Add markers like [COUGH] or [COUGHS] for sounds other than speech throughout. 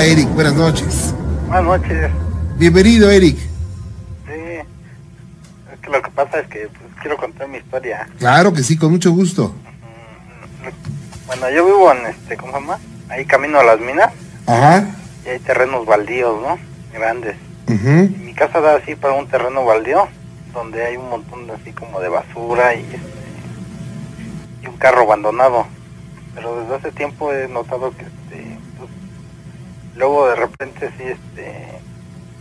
Eric, buenas noches. Buenas noches. Bienvenido Eric. Sí. Es que lo que pasa es que pues, quiero contar mi historia. Claro que sí, con mucho gusto. Bueno, yo vivo en este, ¿cómo se llama? Ahí camino a las minas Ajá. y hay terrenos baldíos, ¿no? Grandes. Y mi casa da así para un terreno baldío donde hay un montón de así como de basura y este, y un carro abandonado. Pero desde hace tiempo he notado que luego de repente sí este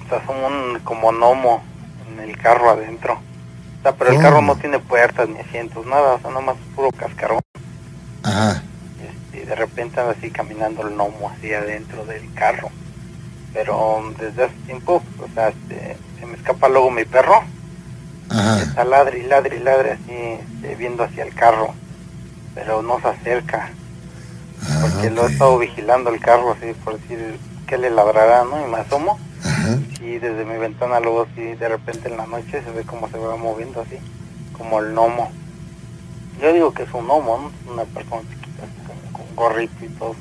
se asoma un como gnomo en el carro adentro. O sea, pero el Oh. carro no tiene puertas ni asientos, nada, o sea, nomás puro cascarón. Ajá. Este, y de repente anda así caminando el gnomo así adentro del carro. Pero desde hace tiempo, o sea, este, se me escapa luego mi perro Ajá. está ladre y ladre y ladre así, este, viendo hacia el carro, pero no se acerca, Ah, porque lo he estado vigilando el carro así por decir que le ladrará, ¿no? Y me asomo, Ajá. y desde mi ventana luego así de repente en la noche se ve como se va moviendo así, como el gnomo. Yo digo que es un gnomo, ¿no? Una persona chiquita, como con gorrito y todo.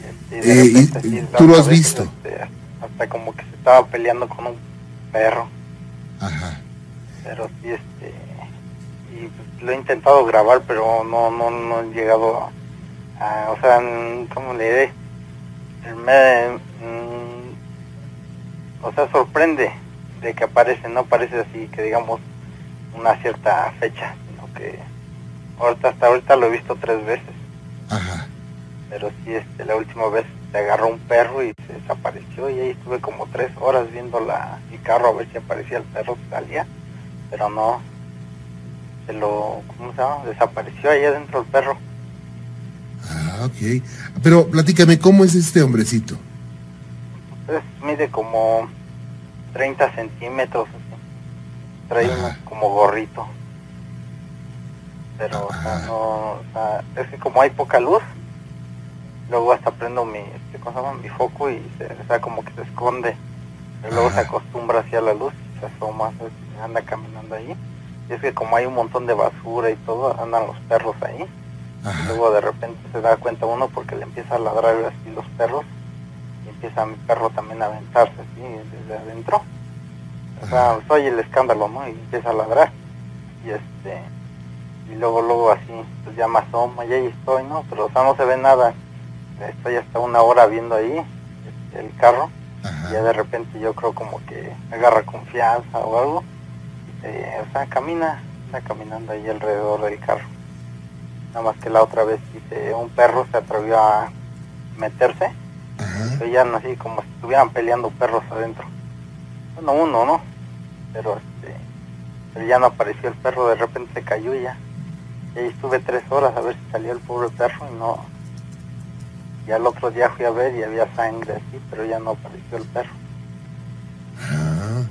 Y, este, de Eh, y- repente, así, ¿tú lo has visto? este, hasta como que se estaba peleando con un perro. Ajá. pero sí este y pues, lo he intentado grabar pero no no no he llegado a, a- o sea mm, cómo le diré me mm, o sea sorprende de que aparece no parece así que digamos una cierta fecha sino que ahorita hasta ahorita lo he visto tres veces. Ajá. pero sí este la última vez se agarró un perro y se desapareció y ahí estuve como tres horas viendo la mi carro a ver si aparecía el perro salía pero no. Se lo cómo se llama desapareció ahí adentro el perro Ah, ok. Pero platícame, ¿cómo es este hombrecito? pues mide como 30 centímetros así. trae Ajá. como gorrito pero o sea, no o sea, es que como hay poca luz luego hasta prendo mi este, ¿cómo se llama? mi foco y se, o sea como que se esconde pero luego se acostumbra hacia la luz y se asoma. Y anda caminando ahí y es que como hay un montón de basura y todo andan los perros ahí y luego de repente se da cuenta uno porque le empieza a ladrar así los perros y empieza mi perro también a aventarse así desde adentro. O sea soy el escándalo no y empieza a ladrar. Y este y luego luego así pues ya me asoma y ahí estoy no pero o sea no se ve nada. Estoy hasta una hora viendo ahí el carro. Y ya de repente yo creo como que agarra confianza o algo. Y se- o sea camina está caminando ahí alrededor del carro nada más que la otra vez dice un perro se atrevió a meterse. Ajá. veían así como si estuvieran peleando perros adentro. Bueno uno no pero este pero ya no apareció el perro de repente se cayó y ya. Y ahí estuve tres horas a ver si salía el pobre perro y no. Y al otro día fui a ver y había sangre así pero ya no apareció el perro. Ah.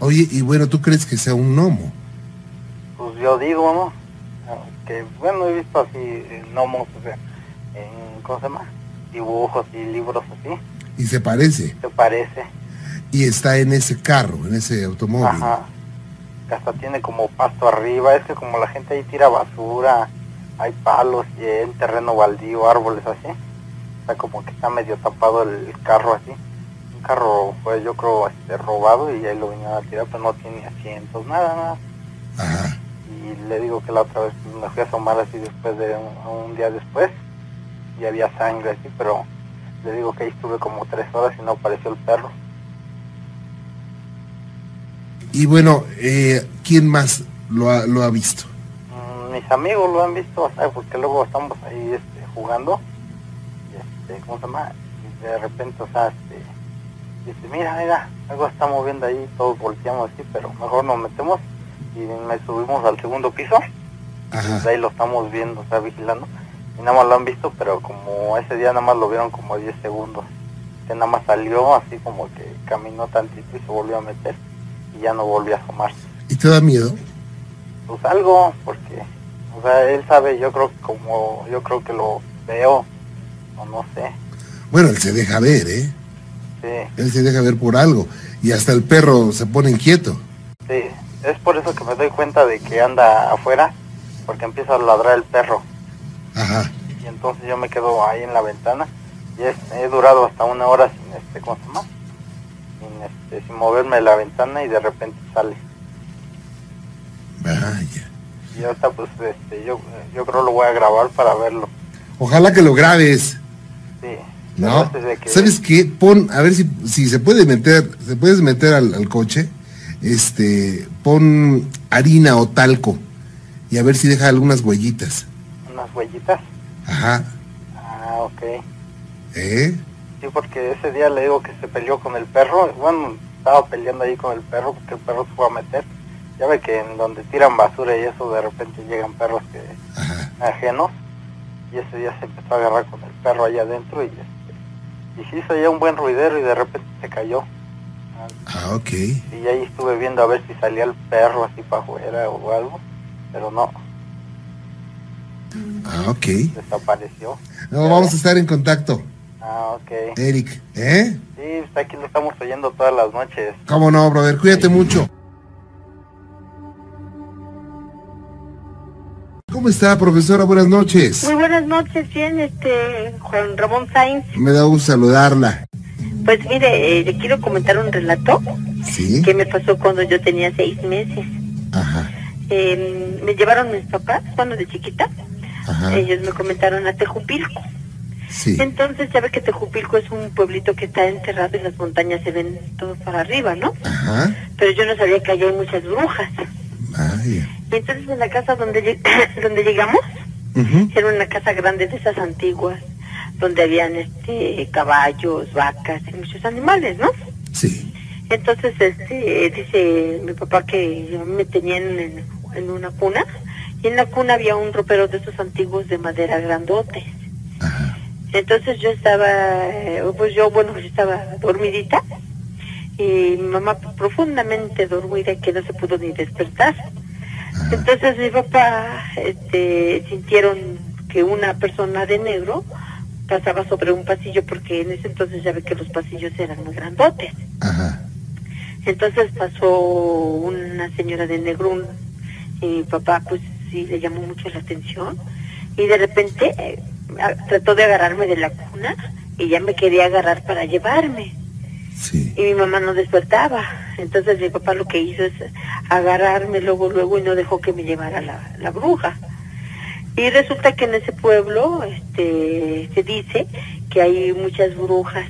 Oye, y bueno, ¿tú crees que sea un gnomo? pues yo digo no que bueno he visto así eh, gnomos o sea en cómo se llama dibujos y libros así Y se parece. se parece Y está en ese carro, en ese automóvil. Ajá. Hasta tiene como pasto arriba. Es que como la gente ahí tira basura, hay palos y hay terreno baldío, árboles así. Sea, como que está medio tapado el carro así. Un carro fue yo creo este, robado y ahí lo vinieron a tirar, pero no tiene asientos, nada, nada. Ajá. Y le digo que la otra vez me fui a asomar así después de un, un día después y había sangre así, pero le digo que ahí estuve como tres horas y no apareció el perro. Y bueno, eh, ¿quién más lo ha, lo ha visto? Mm, mis amigos lo han visto, porque luego estamos ahí este, jugando, y este, ¿cómo se llama? Y de repente, o sea, este, dice, mira, mira, algo está moviendo ahí, todos volteamos así, pero mejor nos metemos y me subimos al segundo piso, y Ajá. desde ahí lo estamos viendo, o sea, vigilando, y nada más lo han visto, pero como ese día nada más lo vieron como 10 segundos, que nada más salió así como que caminó tantito y se volvió a meter, y ya no volvió a asomarse. ¿Y te da miedo? pues algo porque o sea él sabe yo creo que como yo creo que lo veo o no sé Bueno, él se deja ver, ¿eh? sí Él se deja ver por algo. Y hasta el perro se pone inquieto. sí es por eso que me doy cuenta de que anda afuera porque empieza a ladrar el perro Ajá. y entonces yo me quedo ahí en la ventana y he, he durado hasta una hora sin este, ¿cómo se llama? Sin, este, sin moverme de la ventana y de repente sale. Vaya. Y ahorita pues este, yo, yo creo lo voy a grabar para verlo. Ojalá que lo grabes. Sí. ¿No? Que- ¿Sabes qué? Pon, a ver si, si se puede meter, se puedes meter al, al coche, este, pon harina o talco y a ver si deja algunas huellitas. Unas huellitas. Ajá. Ah, ok. ¿Eh? Sí, porque ese día le digo que se peleó con el perro. Bueno, estaba peleando ahí con el perro porque el perro se fue a meter. Ya ve que en donde tiran basura y eso de repente llegan perros que Ajá. ajenos. Y ese día se empezó a agarrar con el perro allá adentro y, este, y sí se oía un buen ruidero y de repente se cayó. Ah, Ah, ok. Y ahí estuve viendo a ver si salía el perro así para afuera o algo. Pero no, Ah, ok. desapareció. No, vamos a estar en contacto, Ah, ok. Eric. ¿Eh? Sí, está aquí lo estamos oyendo todas las noches. ¿Cómo no, brother? Cuídate mucho. ¿Cómo está, profesora? Buenas noches. Muy buenas noches, bien, este, Juan Ramón Sainz. Me da gusto saludarla. Pues mire, eh, le quiero comentar un relato ¿Sí? que me pasó cuando yo tenía seis meses. Ajá. Eh, me llevaron mis papás, cuando de chiquita, Ajá. ellos me comentaron a Tejupilco. Sí. Entonces, ya ve que Tejupilco es un pueblito que está enterrado y las montañas se ven todo para arriba, ¿no? Ajá. Pero yo no sabía que allá hay muchas brujas. Vaya. Y entonces en la casa donde, lleg- [COUGHS] donde llegamos. Era una casa grande de esas antiguas, donde habían este caballos, vacas y muchos animales, ¿no? Sí. Entonces, este, dice mi papá que me tenían en, en una cuna, y en la cuna había un ropero de esos antiguos de madera grandotes. Ajá. Entonces yo estaba, eh, pues yo, bueno, yo estaba dormidita, y mi mamá profundamente dormida que no se pudo ni despertar. Ajá. Entonces mi papá este, sintieron que una persona de negro pasaba sobre un pasillo porque en ese entonces ya ve que los pasillos eran muy grandotes. Ajá. Entonces pasó una señora de negro un- y mi papá pues sí le llamó mucho la atención y de repente eh, trató de agarrarme de la cuna y ya me quería agarrar para llevarme Sí. y mi mamá no despertaba. Entonces mi papá lo que hizo es agarrarme luego, luego y no dejó que me llevara la, la bruja. Y resulta que en ese pueblo este, se dice que hay muchas brujas,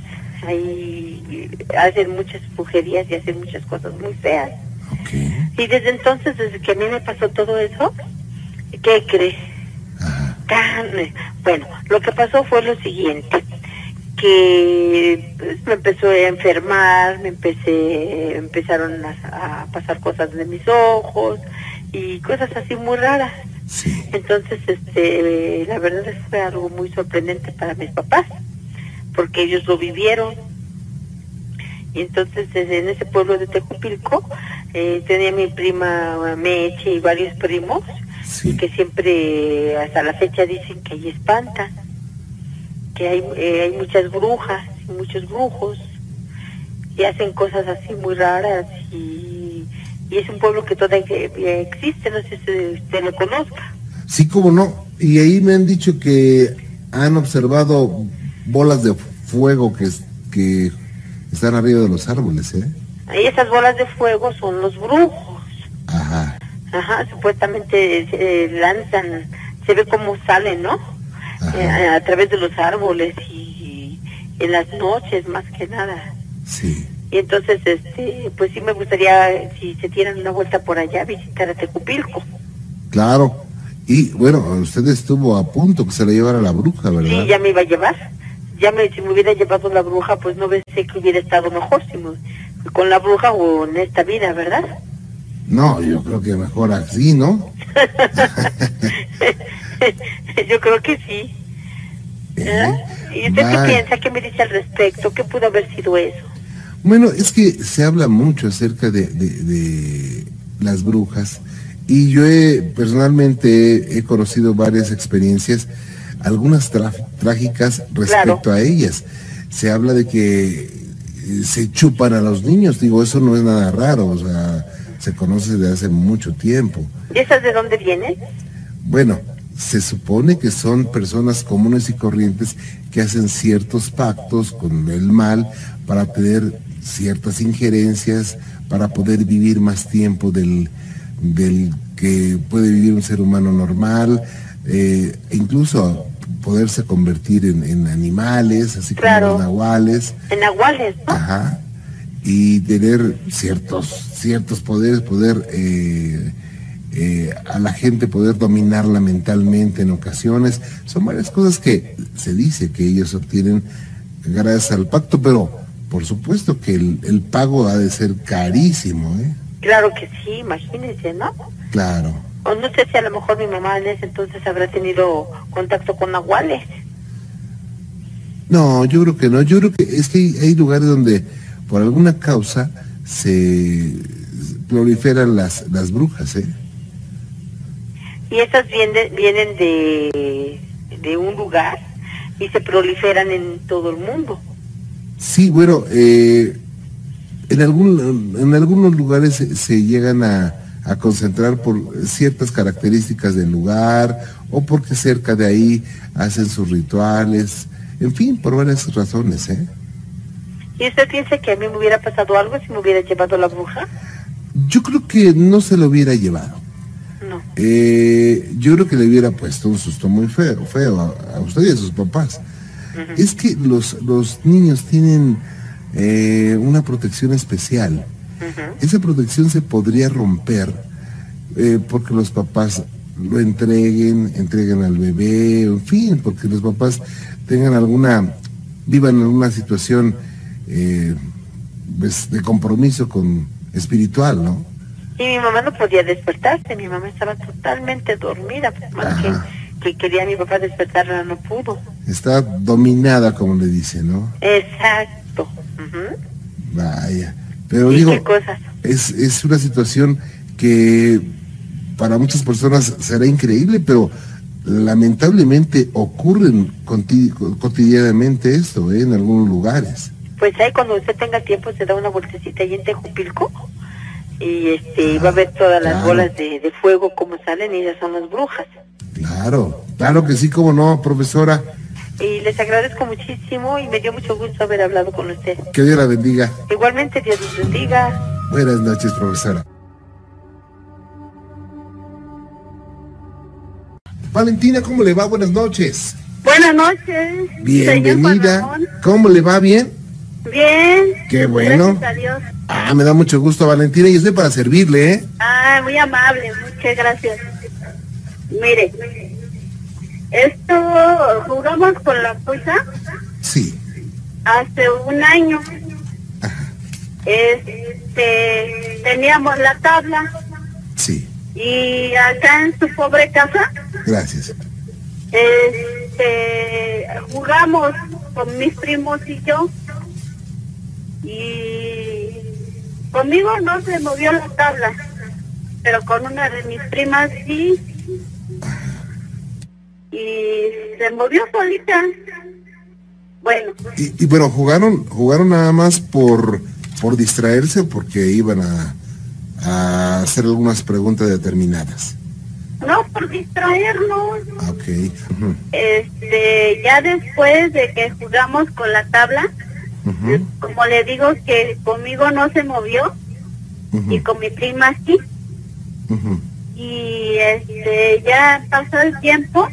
hay, hacen muchas brujerías y hacen muchas cosas muy feas. Ok. Y desde entonces, desde que a mí me pasó todo eso, ¿qué crees? Ajá. Bueno, lo que pasó fue lo siguiente, que pues, me empezó a enfermar, me empecé, empezaron a, a pasar cosas de mis ojos y cosas así muy raras. Sí. Entonces, este, la verdad es que fue algo muy sorprendente para mis papás, porque ellos lo vivieron. Y entonces, desde en ese pueblo de Tejupilco, eh, tenía mi prima Meche y varios primos, Sí. que siempre, hasta la fecha, dicen que ahí espantan, que hay, eh, hay muchas brujas y muchos brujos, y hacen cosas así muy raras, y, y es un pueblo que todavía existe, no sé si usted lo conozca. Sí, cómo no. Y ahí me han dicho que han observado bolas de fuego que, que están arriba de los árboles, ¿eh? Ahí esas bolas de fuego son los brujos. Ajá. Ajá, supuestamente se lanzan, se ve cómo salen, ¿no? Eh, a través de los árboles y en las noches más que nada. Sí. Y entonces, este, pues sí me gustaría, si se dieran una vuelta por allá, visitar a Tecupilco. Claro. Y bueno, usted estuvo a punto que se le llevara la bruja, ¿verdad? Sí, ya me iba a llevar. Ya me, si me hubiera llevado la bruja, pues no pensé que hubiera estado mejor si me- con la bruja o en esta vida, ¿verdad? No, yo creo que mejor así, ¿no? [LAUGHS] Yo creo que sí. ¿Eh? ¿Y usted qué piensa? ¿Qué me dice al respecto? ¿Qué pudo haber sido eso? Bueno, es que se habla mucho acerca de, de- de las brujas y yo he, personalmente he conocido varias experiencias, algunas trágicas respecto Claro. a ellas. Se habla de que eh, se chupan a los niños, digo, eso no es nada raro, o sea, se conoce desde hace mucho tiempo. ¿Y esas de dónde vienen? Bueno, se supone que son personas comunes y corrientes que hacen ciertos pactos con el mal para tener ciertas injerencias, para poder vivir más tiempo del, del que puede vivir un ser humano normal, eh, incluso poderse convertir en, animales, así como Claro. los nahuales. En nahuales, ¿no? Ajá. Y tener ciertos, ciertos poderes, poder eh, eh, a la gente poder dominarla mentalmente en ocasiones. Son varias cosas que se dice que ellos obtienen gracias al pacto, pero por supuesto que el, el pago ha de ser carísimo, ¿eh? Claro que sí, imagínense, ¿no? Claro. O no sé si a lo mejor mi mamá en ese entonces habrá tenido contacto con nahuales. No, yo creo que no. Yo creo que es que hay, hay lugares donde por alguna causa se proliferan las, las brujas, ¿eh? Y estas vienen, vienen de, de un lugar y se proliferan en todo el mundo. Sí, bueno, eh, en, algún, en algunos lugares se, se llegan a, a concentrar por ciertas características del lugar o porque cerca de ahí hacen sus rituales, en fin, por varias razones, ¿eh? ¿Y usted piensa que a mí me hubiera pasado algo si me hubiera llevado la bruja? Yo creo que no se lo hubiera llevado. No. Eh, yo creo que le hubiera puesto un susto muy feo, feo a, a usted y a sus papás. Es que los, los niños tienen eh, una protección especial. Esa protección se podría romper eh, porque los papás lo entreguen, entreguen al bebé, en fin, porque los papás tengan alguna, vivan en una situación eh, pues, de compromiso con espiritual, ¿no? Y mi mamá no podía despertarse, mi mamá estaba totalmente dormida, por más que, que quería a mi papá despertarla, no pudo. Está dominada, como le dice, ¿no? Exacto. Vaya. Pero ¿Y digo, qué cosas? es, es una situación que para muchas personas será increíble, pero lamentablemente ocurren cotidianamente esto ¿eh? en algunos lugares. Pues ahí cuando usted tenga tiempo se da una vueltecita ahí en Tejupilco y este va a ver todas las bolas de, de fuego como salen y esas son las brujas. Claro, claro que sí, como no, profesora. Y les agradezco muchísimo y me dio mucho gusto haber hablado con usted. Que Dios la bendiga. Igualmente, Dios los bendiga. Buenas noches, profesora. Valentina, ¿cómo le va? Buenas noches. Buenas noches. Bienvenida. ¿Cómo le va? ¿Bien? Bien. Qué bueno. Gracias a Dios. Ah, me da mucho gusto, Valentina, y estoy para servirle, ¿eh? Ah, muy amable. Muchas gracias. Mire, esto jugamos con la fuerza Sí. hace un año. Este, teníamos la tabla Sí, y acá en su pobre casa gracias. este, jugamos con mis primos y yo y conmigo no se movió la tabla pero con una de mis primas sí y se movió solita. Bueno. Y, y bueno, jugaron, jugaron nada más por, por distraerse o porque iban a, a hacer algunas preguntas determinadas. no por distraernos. Ah, Ok. este ya después de que jugamos con la tabla como le digo que conmigo no se movió y con mi prima sí. Y este ya pasó el tiempo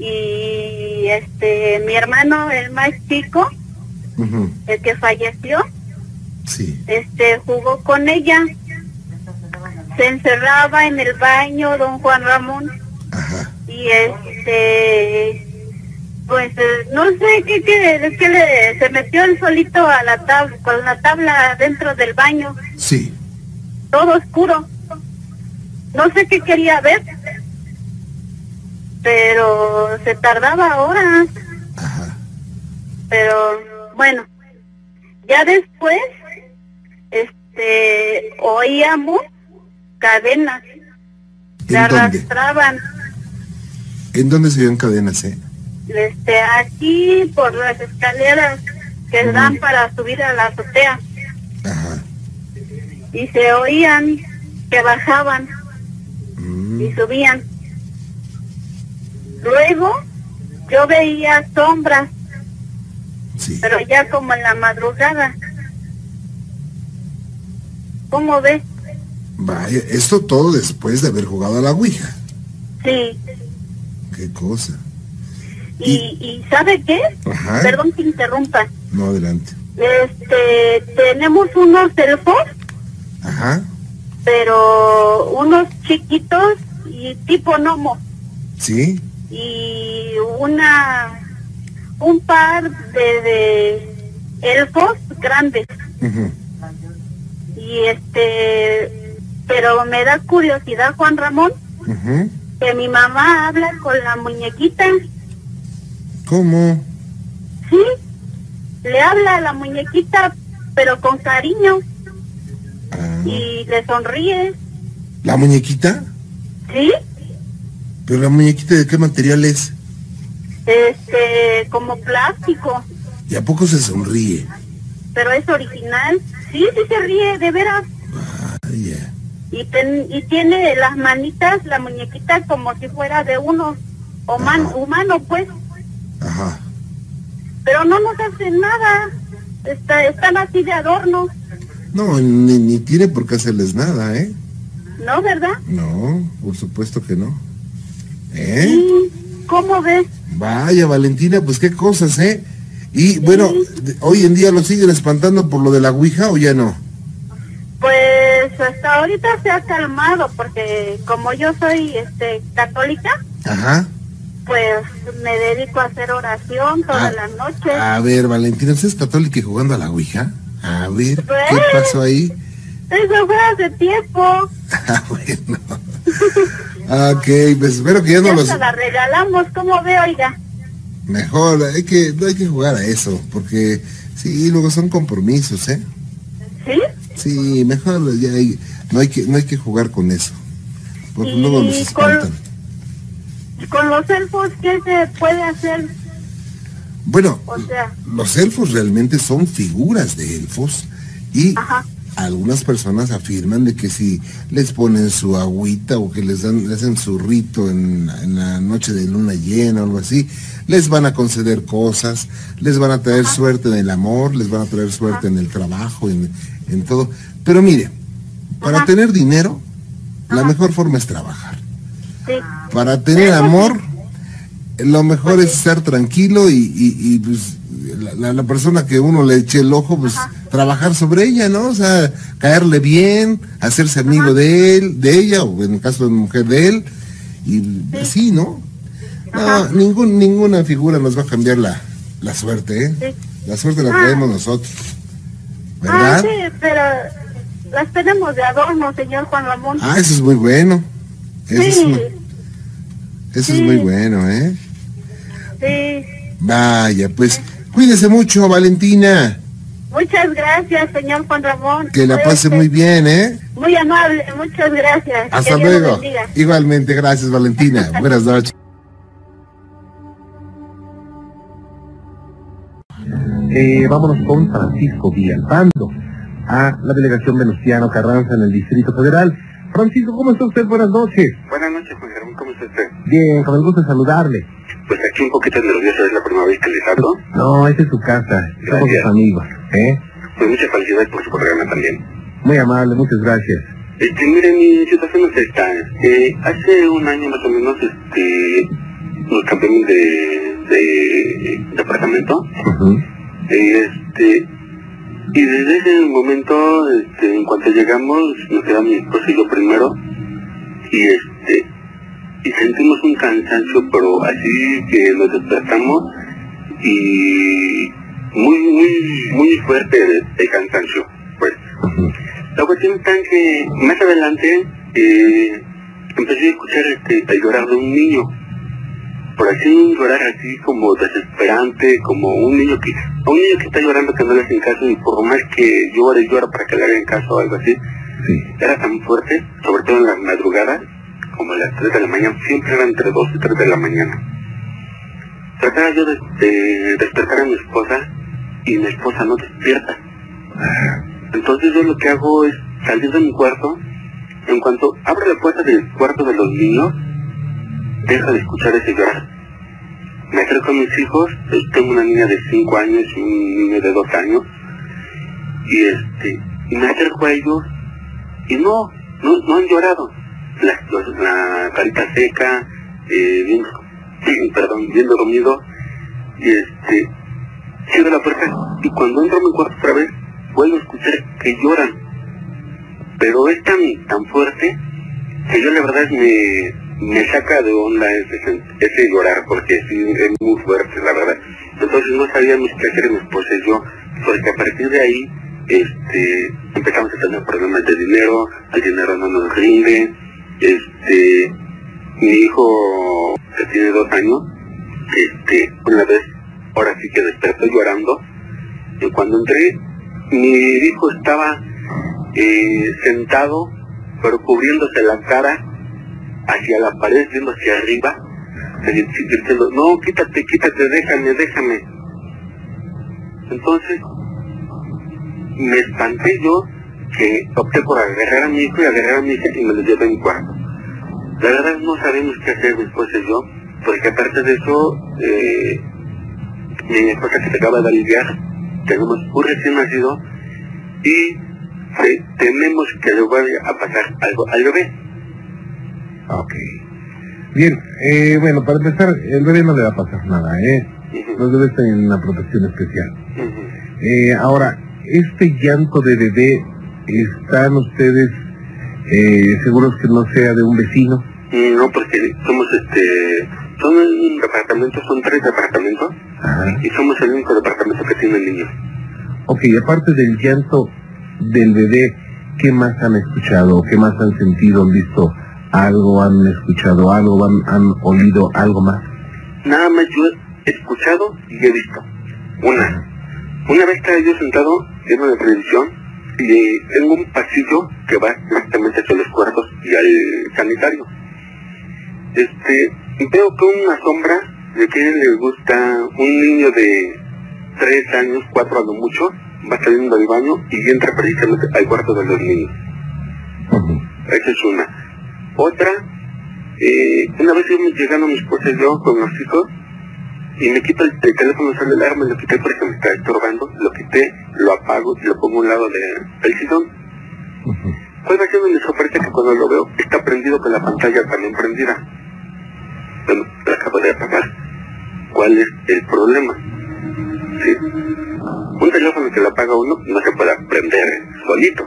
y este mi hermano el más chico el que falleció Sí. este jugó con ella se encerraba en el baño don Juan Ramón Ajá. y este pues no sé qué qué, qué le se metió él solito a la tabla con la tabla dentro del baño Sí. todo oscuro. No sé qué quería ver, pero se tardaba horas. Ajá. Pero bueno, ya después, este, oíamos cadenas, se arrastraban, ¿En dónde se ven cadenas, eh? este, aquí por las escaleras que dan para subir a la azotea Ajá. y se oían que bajaban Mm, y subían. Luego yo veía sombras, Sí. pero ya como en la madrugada. ¿Cómo ves? Vaya, esto todo después de haber jugado a la Ouija. Sí. Qué cosa. ¿Y, y sabe qué? Ajá. Perdón que interrumpa. No, adelante. Este, tenemos unos elfos, Ajá. pero unos chiquitos y tipo gnomo. Sí. Y una un par de, de elfos grandes. Y este pero me da curiosidad Juan Ramón que mi mamá habla con la muñequita. ¿Cómo? sí le habla a la muñequita pero con cariño. Ah, y le sonríe. ¿La muñequita? sí ¿Pero la muñequita de qué material es? este como plástico ¿Y a poco se sonríe? pero es original sí sí se ríe de veras Vaya. y, ten- y tiene las manitas, la muñequita como si fuera de uno o man- humano pues, Ajá. pero no nos hacen nada, Está, están así de adorno, No, ni, ni tiene por qué hacerles nada, ¿eh? ¿no verdad? No, por supuesto que no. ¿Eh? Sí, ¿cómo ves? Vaya, Valentina, pues qué cosas, ¿eh? Y bueno, hoy en día lo siguen espantando por lo de la Ouija o ya no? Pues hasta ahorita se ha calmado porque como yo soy este católica, Ajá. pues me dedico a hacer oración todas Ah, las noches. A ver, Valentina, ¿usted es católica y jugando a la Ouija? A ver, ¿qué Pues. pasó ahí? Eso fue hace tiempo, [LAUGHS] Ah, bueno. [LAUGHS] Ah, Ok, pues espero que ya no ya los... la regalamos, ¿cómo ve, oiga? Mejor, hay que, no hay que jugar a eso, porque sí, luego son compromisos, ¿eh? ¿Sí? Sí, mejor ya hay- no hay que, no hay que jugar con eso, porque Y luego los con- espantan. Con los elfos, ¿qué se puede hacer? Bueno, O sea, los elfos realmente son figuras de elfos y Ajá. Algunas personas afirman de que si les ponen su agüita o que les dan, les hacen su rito en, en la noche de luna llena o algo así, les van a conceder cosas, les van a traer suerte en el amor, les van a traer suerte en el trabajo, en, en todo. Pero mire, para Ajá. tener dinero, la mejor forma es trabajar. sí. Para tener amor, lo mejor es estar tranquilo y, y- y, pues la, persona que uno le eche el ojo, pues trabajar sobre ella, ¿no? O sea, caerle bien, hacerse amigo de él, de ella, o en el caso de mujer de él, y así, ¿no? No, ningún, ninguna figura nos va a cambiar la, la suerte, ¿eh? Sí. La suerte la Ah. traemos nosotros, Ah, ¿verdad? sí, pero las tenemos de adorno, señor Juan Ramón. Ah, eso es muy bueno. Eso, es, sí, eso es Sí. muy bueno, ¿eh? Sí. Vaya, pues cuídese mucho, Valentina. Muchas gracias, señor Juan Ramón. Que la pase Este, muy bien, ¿eh? Muy amable, muchas gracias. Hasta Que Dios lo luego. bendiga. Igualmente, gracias, Valentina. [LAUGHS] Buenas noches. Eh, vámonos con Francisco Villalpando, a la delegación Venustiano Carranza en el Distrito Federal. Francisco, ¿cómo está usted? Buenas noches. Buenas noches, Juan Germán, ¿cómo está usted? Bien, con el gusto de saludarle. Pues aquí un poquito nervioso, es la primera vez que les hablo. No, esta es su casa, somos sus amigos, ¿eh? Pues muchas felicidades por su programa también. Muy amable, muchas gracias. Este, mire, mi situación es esta. Eh, hace un año más o menos, este, nos cambiamos de, de. Eh, este, y desde ese momento, este, en cuanto llegamos, nos quedamos mi esposo y yo primero. Y este, y sentimos un cansancio, pero así que nos despertamos y muy, muy, muy fuerte de cansancio, pues. La cuestión está en que más adelante eh, empecé a escuchar este, el llorar de un niño. Por así un llorar así como desesperante, como un niño que, un niño que está llorando que no le hacen caso y por más que llore, llora para que le hagan caso o algo así, Sí. era tan fuerte, sobre todo en las madrugadas, como las 3 de la mañana, siempre era entre 2 y 3 de la mañana. Trataba yo de, de despertar a mi esposa y mi esposa no despierta. Entonces yo lo que hago es salir de mi cuarto. En cuanto abro la puerta del cuarto de los niños, deja de escuchar ese llorar. me acerco a mis hijos, pues, tengo una niña de 5 años y un niño de 2 años, y este, y me acerco a ellos, y no, no, no han llorado. La, la carita seca, eh, bien, perdón, bien dormido, y este, cierro la puerta, y cuando entro a mi cuarto otra vez, vuelvo a escuchar que lloran. Pero es tan, tan fuerte que yo la verdad me, me saca de onda ese, ese llorar, porque sí, es muy fuerte, la verdad. Entonces no sabíamos qué hacer mi esposa y yo, porque a partir de ahí este, empezamos a tener problemas de dinero, el dinero no nos rinde, este, mi hijo que tiene dos años, este, una vez, ahora sí que despertó llorando, y cuando entré, mi hijo estaba eh, sentado, pero cubriéndose la cara hacia la pared, viendo hacia arriba, diciendo, no, quítate, quítate, déjame, déjame. Entonces, me espanté yo que opté por agarrar a mi hijo y agarrar a mi hija y me lo llevé a mi cuarto. La verdad no sabemos qué hacer después de yo, porque aparte de eso, eh, mi esposa que se acaba de aliviar, tenemos un recién nacido y eh, tememos que le vaya a pasar algo al bebé. Ok. Bien, eh, bueno, para empezar, el bebé no le va a pasar nada, ¿eh? Ujú, Los bebés tienen una protección especial. ujú. Eh, ahora, este llanto de bebé, ¿están ustedes eh, seguros que no sea de un vecino? No, porque somos este, son un departamento, son tres departamentos Ajá. y somos el único departamento que tiene niños. Ok, aparte del llanto del bebé, ¿qué más han escuchado? ¿Qué más han sentido? ¿Han visto algo? ¿Han escuchado algo? ¿Han, han olido algo más? Nada más yo he escuchado y he visto. Una, una vez estaba yo sentado en una televisión y tengo un pasillo que va directamente hacia los cuartos y al sanitario. Este, veo que una sombra de que le gusta un niño de tres años, cuatro a lo mucho, va saliendo del baño y entra precisamente al cuarto de los niños. Esa es una. Otra, eh, una vez íbamos llegando mi esposa y yo con los hijos y me quito el, el teléfono celular, me lo quité porque me está estorbando, lo quité, lo apago y lo pongo a un lado de- del sillón. Ujú. ¿Cuál va siendo mi sorpresa que cuando lo veo está prendido con la pantalla también prendida? Bueno, la acabo de apagar. ¿Cuál es el problema? Sí. Un teléfono que lo apaga uno no se puede prender solito.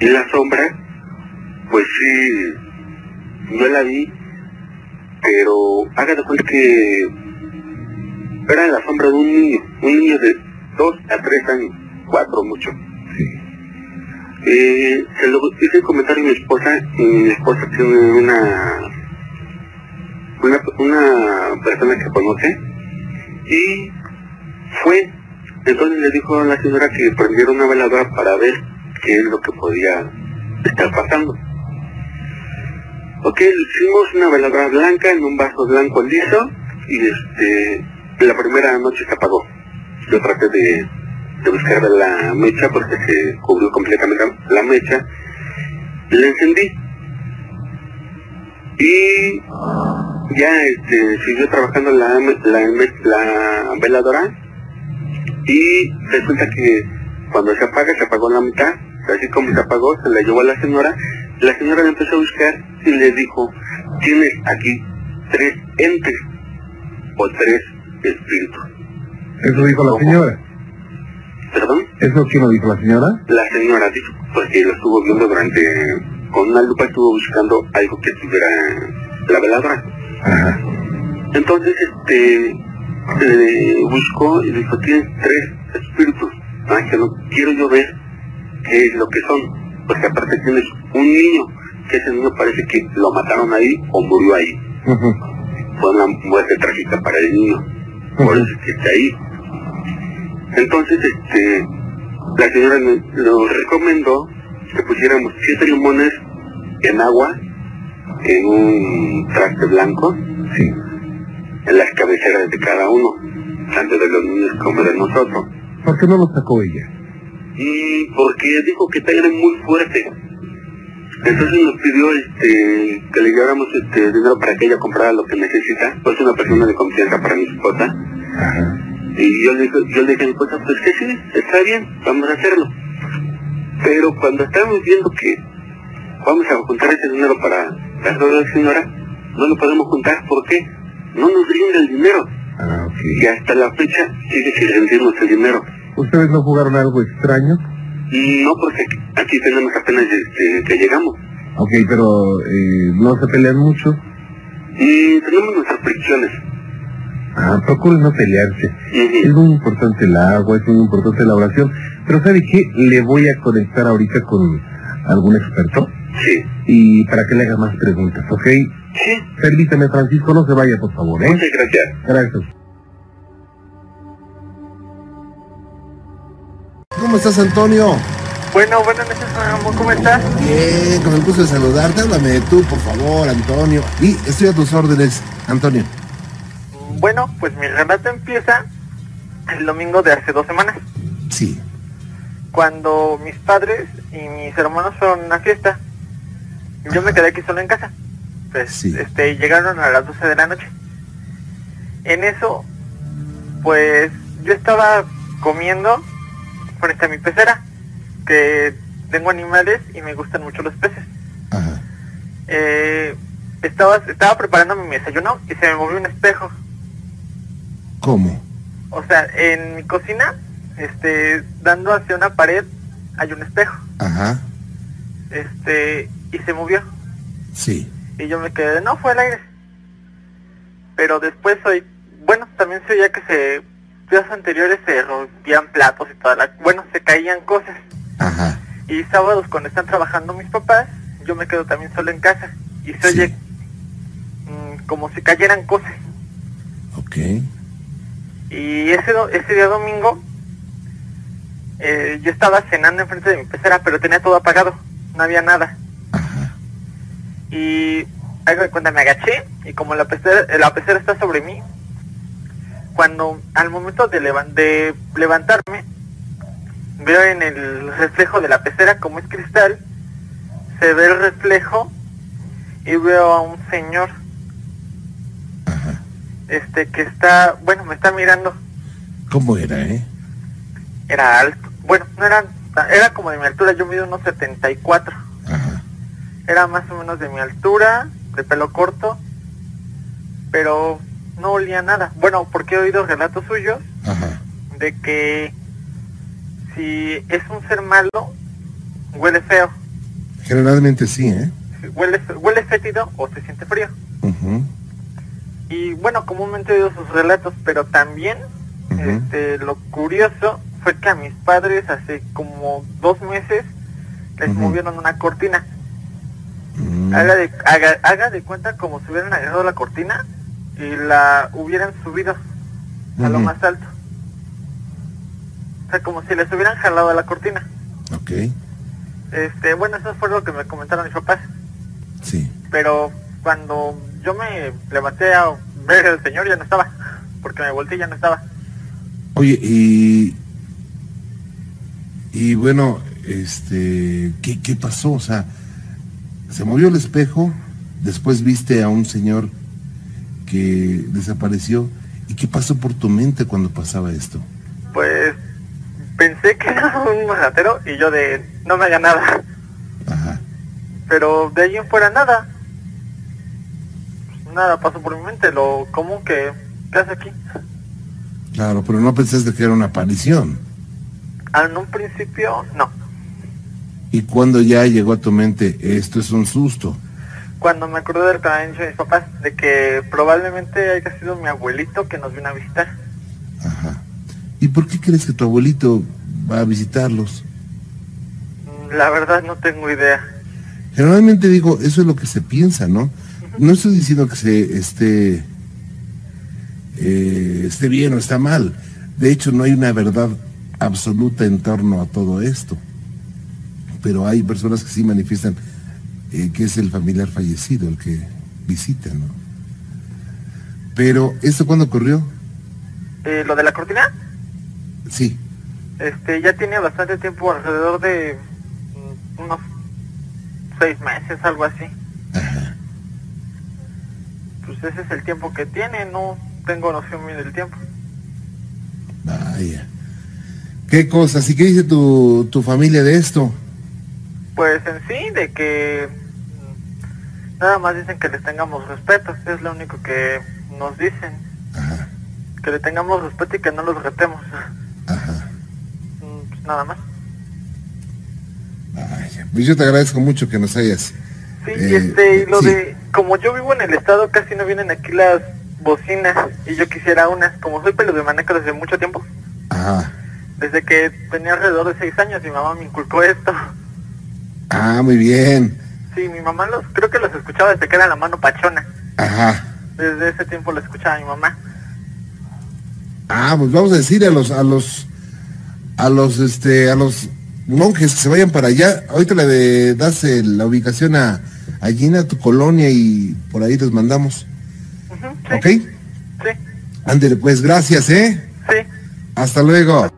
Y la sombra, pues sí, yo la vi, pero haga de cuenta que era la sombra de un niño, un niño de dos a tres años, cuatro mucho. Sí. Eh, se lo hice el comentario a mi esposa, y mi esposa tiene una, una, una persona que conoce, y fue, entonces le dijo a la señora que prendiera una veladora para ver qué es lo que podía estar pasando. Ok, hicimos una veladora blanca en un vaso blanco liso, y este, la primera noche se apagó. Yo traté de, de buscar la mecha porque se cubrió completamente la mecha. La encendí. Y ya este, siguió trabajando la, la, la veladora. Y resulta que cuando se apaga, se apagó la mitad. Así como se apagó, se la llevó a la señora. La señora le empezó a buscar y le dijo, tienes aquí tres entes o tres espíritus. ¿Eso dijo la señora? ¿Perdón? ¿Eso quién lo dijo la señora? La señora dijo, porque lo estuvo viendo durante, con una lupa estuvo buscando algo que tuviera la veladora. Ajá. Entonces, este, buscó y dijo, tienes tres espíritus. Ah, que no quiero yo ver qué es lo que son. Porque aparte tienes un niño, que ese niño parece que lo mataron ahí o murió ahí. Fue una muerte trágica para el niño. Por eso es que está ahí. Entonces, este, la señora nos recomendó que pusiéramos siete limones en agua, en un traste blanco, Sí. en las cabeceras de cada uno, tanto de los niños como de nosotros. ¿Por qué no lo sacó ella? Y porque dijo que era muy fuerte. Entonces nos pidió este, que le lleváramos este, dinero para que ella comprara lo que necesita. Pues es una persona de confianza para mi esposa. Ajá. Y yo le, dije- yo le dije a mi esposa, pues que sí, está bien, vamos a hacerlo. Pero cuando estábamos viendo que vamos a juntar ese dinero para la de la señora, no lo podemos juntar. ¿Por qué? No nos brinda el dinero. Ah, ok. Y hasta la fecha sigue sin rendirnos el dinero. ¿Ustedes no jugaron algo extraño? No, porque aquí tenemos apenas este, que llegamos. Ok, pero eh, no se pelean mucho. Y tenemos nuestras fricciones. Ah, procuren no pelearse. Es muy importante el agua, es muy importante la oración. Pero ¿sabe qué? Le voy a conectar ahorita con algún experto Sí, y para que le haga más preguntas, ¿ok? sí, Permítame, Francisco, no se vaya, por favor, ¿eh? muchas gracias. Gracias. ¿Cómo estás, Antonio? Bueno, buenas noches, ¿cómo estás? Bien, con el gusto de saludarte. Háblame de tú, por favor, Antonio. Y estoy a tus órdenes, Antonio. Bueno, pues mi relato empieza el domingo de hace dos semanas, Sí. cuando mis padres y mis hermanos fueron a una fiesta. Yo me quedé aquí solo en casa. Pues, Sí. este, llegaron a las 12 de la noche. En eso, pues, yo estaba comiendo frente a mi pecera, que tengo animales y me gustan mucho los peces. Ajá. Eh, estaba, estaba preparando mi desayuno y se me movió un espejo. ¿Cómo? O sea, en mi cocina, este, dando hacia una pared, hay un espejo. Ajá. Este, y se movió. Sí. Y yo me quedé, no, fue el aire. Pero después hoy, bueno, también se oía que se, días anteriores se rompían platos y toda la, bueno, se caían cosas. Ajá. Y sábados cuando están trabajando mis papás, yo me quedo también solo en casa. Y se Sí. oye mm, como si cayeran cosas. Ok. Y ese, do- ese día domingo, eh, yo estaba cenando enfrente de mi pecera, pero tenía todo apagado, no había nada. Y hago de cuenta, me agaché y como la pecera, la pecera está sobre mí, cuando al momento de, levan- de levantarme, veo en el reflejo de la pecera, como es cristal, se ve el reflejo y veo a un señor Ajá. este que está, bueno, me está mirando. ¿Cómo era, eh? era alto. Bueno, no era, era como de mi altura, yo mido unos 74. Era más o menos de mi altura, de pelo corto, pero no olía nada. Bueno, porque he oído relatos suyos Ajá. de que si es un ser malo, huele feo. Generalmente sí, ¿eh? Huele, huele fétido o se siente frío. Y bueno, comúnmente he oído sus relatos, pero también este, lo curioso fue que a mis padres hace como dos meses les movieron una cortina. Haga, de, haga, haga de cuenta como si hubieran agarrado la cortina y la hubieran subido a lo más alto. O sea, como si les hubieran jalado a la cortina. Ok. Este, bueno, eso fue lo que me comentaron mis papás. Sí. Pero cuando yo me levanté a ver al señor ya no estaba. Porque me volteé y ya no estaba. Oye, y. Y bueno, este. ¿qué, ¿Qué pasó? O sea, se movió el espejo, después viste a un señor que desapareció. ¿Y qué pasó por tu mente cuando pasaba esto? Pues pensé que [LAUGHS] era un ratero y yo de no me haga nada. Ajá. Pero de ahí en fuera nada. Nada pasó por mi mente, lo común que, que hace aquí. Claro, pero no pensaste que era una aparición. En un principio, no. Y cuando ya llegó a tu mente, esto es un susto. Cuando me acordé de lo que me habían dicho mis papás, de que probablemente haya sido mi abuelito que nos vino a visitar. Ajá. ¿Y por qué crees que tu abuelito va a visitarlos? Mm, La verdad no tengo idea. Generalmente digo, eso es lo que se piensa, ¿no? No estoy diciendo que se esté, eh, esté bien o está mal. De hecho, no hay una verdad absoluta en torno a todo esto. Pero hay personas que sí manifiestan eh, que es el familiar fallecido el que visita, ¿no? Pero, ¿esto cuándo ocurrió? Eh, lo de la cortina, Sí. este, ya tiene bastante tiempo, alrededor de mm, unos seis meses, algo así. Ajá. Pues ese es el tiempo que tiene, no tengo noción bien del tiempo. Vaya. ¿Qué cosas? ¿Y qué dice tu, tu familia de esto? Pues en sí, de que nada más dicen que les tengamos respeto, es lo único que nos dicen, Ajá, que le tengamos respeto y que no los retemos, ajá. Mm, pues nada más. Vaya. Pues yo te agradezco mucho que nos hayas. Sí, Eh, y este, y lo sí. de, como yo vivo en el estado, casi no vienen aquí las bocinas y yo quisiera unas, como soy pelo de manejo desde mucho tiempo, Ajá. desde que tenía alrededor de seis años mi mamá me inculcó esto. Ah, muy bien. Sí, mi mamá los, creo que los escuchaba desde que era la mano pachona, Ajá. desde ese tiempo lo escuchaba mi mamá. Ah, pues vamos a decir a los, a los, a los, este, a los monjes que se vayan para allá. Ahorita le das la ubicación a, a Gina, tu colonia, y por ahí les mandamos. Ujú, sí, ¿Ok? sí, pues gracias, ¿eh? sí. Hasta luego.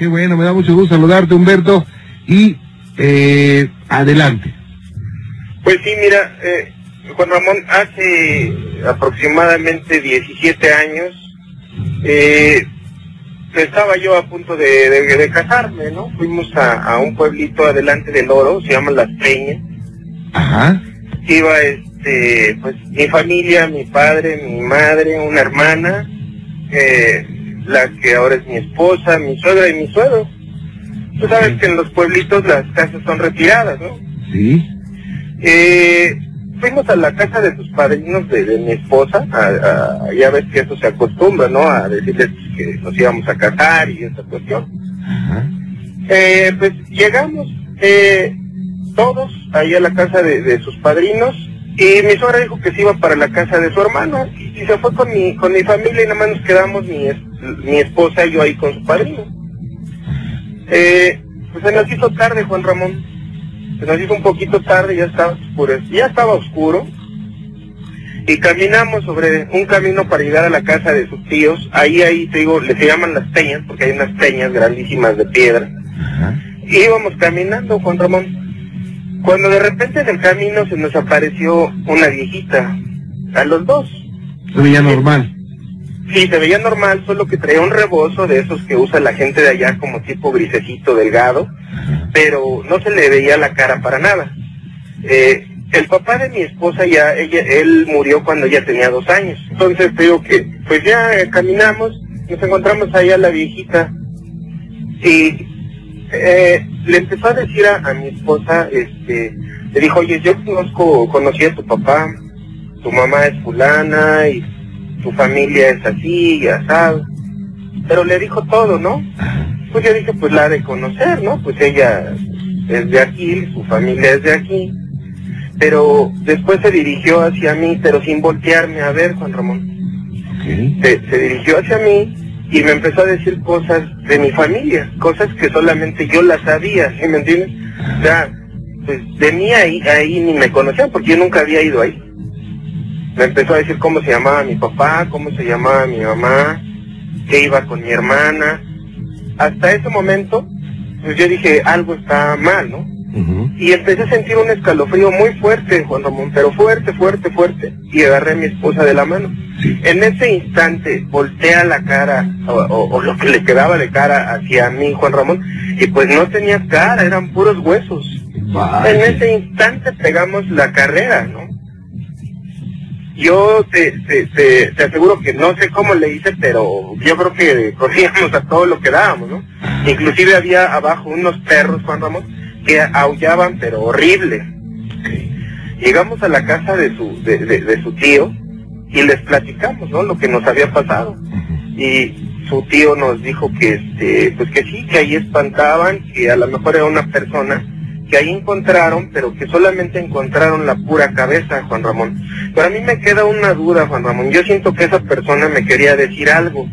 Qué bueno, me da mucho gusto saludarte, Humberto. Y eh, adelante. Pues sí, mira, eh, Juan Ramón, hace aproximadamente 17 años eh, estaba yo a punto de, de- de casarme, ¿no? Fuimos a, a un pueblito adelante del Oro, se llama Las Peñas. Ajá. Iba, este, pues, mi familia, mi padre, mi madre, una hermana, eh, la que ahora es mi esposa, mi suegra y mi suegro. Tú sabes que en los pueblitos las casas son retiradas, ¿no? Sí. Eh, fuimos a la casa de tus padrinos de, de mi esposa, a- a- ya ves que eso se acostumbra, ¿no? A decirles que nos íbamos a casar y esa cuestión. Ajá. Eh, pues llegamos eh, todos ahí a la casa de, de sus padrinos y mi suegra dijo que se iba para la casa de su hermano y se fue con mi, con mi familia y nada más nos quedamos mi, es- mi esposa y yo ahí con su padrino. Eh, pues se nos hizo tarde, Juan Ramón. Se nos hizo un poquito tarde, ya estaba oscuro. Ya estaba oscuro. Y caminamos sobre un camino para llegar a la casa de sus tíos. Ahí, ahí, te digo, les llaman las peñas, porque hay unas peñas grandísimas de piedra. Ajá. Y íbamos caminando, Juan Ramón. Cuando de repente en el camino se nos apareció una viejita. A los dos. Se veía normal. Sí, se veía normal, solo que traía un rebozo de esos que usa la gente de allá como tipo grisecito delgado, pero no se le veía la cara para nada. Eh, el papá de mi esposa ya, ella, él murió cuando ella tenía dos años. Entonces digo que, pues ya eh, caminamos, nos encontramos ahí a la viejita y eh, le empezó a decir a, a mi esposa, este, le dijo, oye, yo conozco, conocí a tu papá, tu mamá es fulana y tu familia es así y asado. Pero le dijo todo, ¿no? Pues yo dije, pues la de conocer, ¿no? Pues ella es de aquí, su familia es de aquí. Pero después se dirigió hacia mí, pero sin voltearme a ver, Juan Ramón. Se, se dirigió hacia mí y me empezó a decir cosas de mi familia, cosas que solamente yo las sabía, ¿sí me entiendes? O sea, pues de mí ahí, ahí ni me conocían porque yo nunca había ido ahí. Me empezó a decir cómo se llamaba mi papá, cómo se llamaba mi mamá, que iba con mi hermana. Hasta ese momento, pues yo dije, algo está mal, ¿no? Y empecé a sentir un escalofrío muy fuerte, Juan Ramón, pero fuerte, fuerte, fuerte. Y agarré a mi esposa de la mano. Sí. En ese instante voltea la cara, o, o- o lo que le quedaba de cara hacia mí, Juan Ramón, y pues no tenía cara, eran puros huesos. En ese instante pegamos la carrera, ¿no? Yo te, te, te, te aseguro que no sé cómo le hice, pero yo creo que corríamos a todo lo que dábamos, ¿no? Inclusive había abajo unos perros, Juan Ramón, que aullaban, pero horrible. Llegamos a la casa de su, de, de- de su tío y les platicamos, ¿no? Lo que nos había pasado. Y su tío nos dijo que, este, pues que sí, que ahí espantaban, que a lo mejor era una persona que ahí encontraron, pero que solamente encontraron la pura cabeza, Juan Ramón. Pero a mí me queda una duda, Juan Ramón. Yo siento que esa persona me quería decir algo,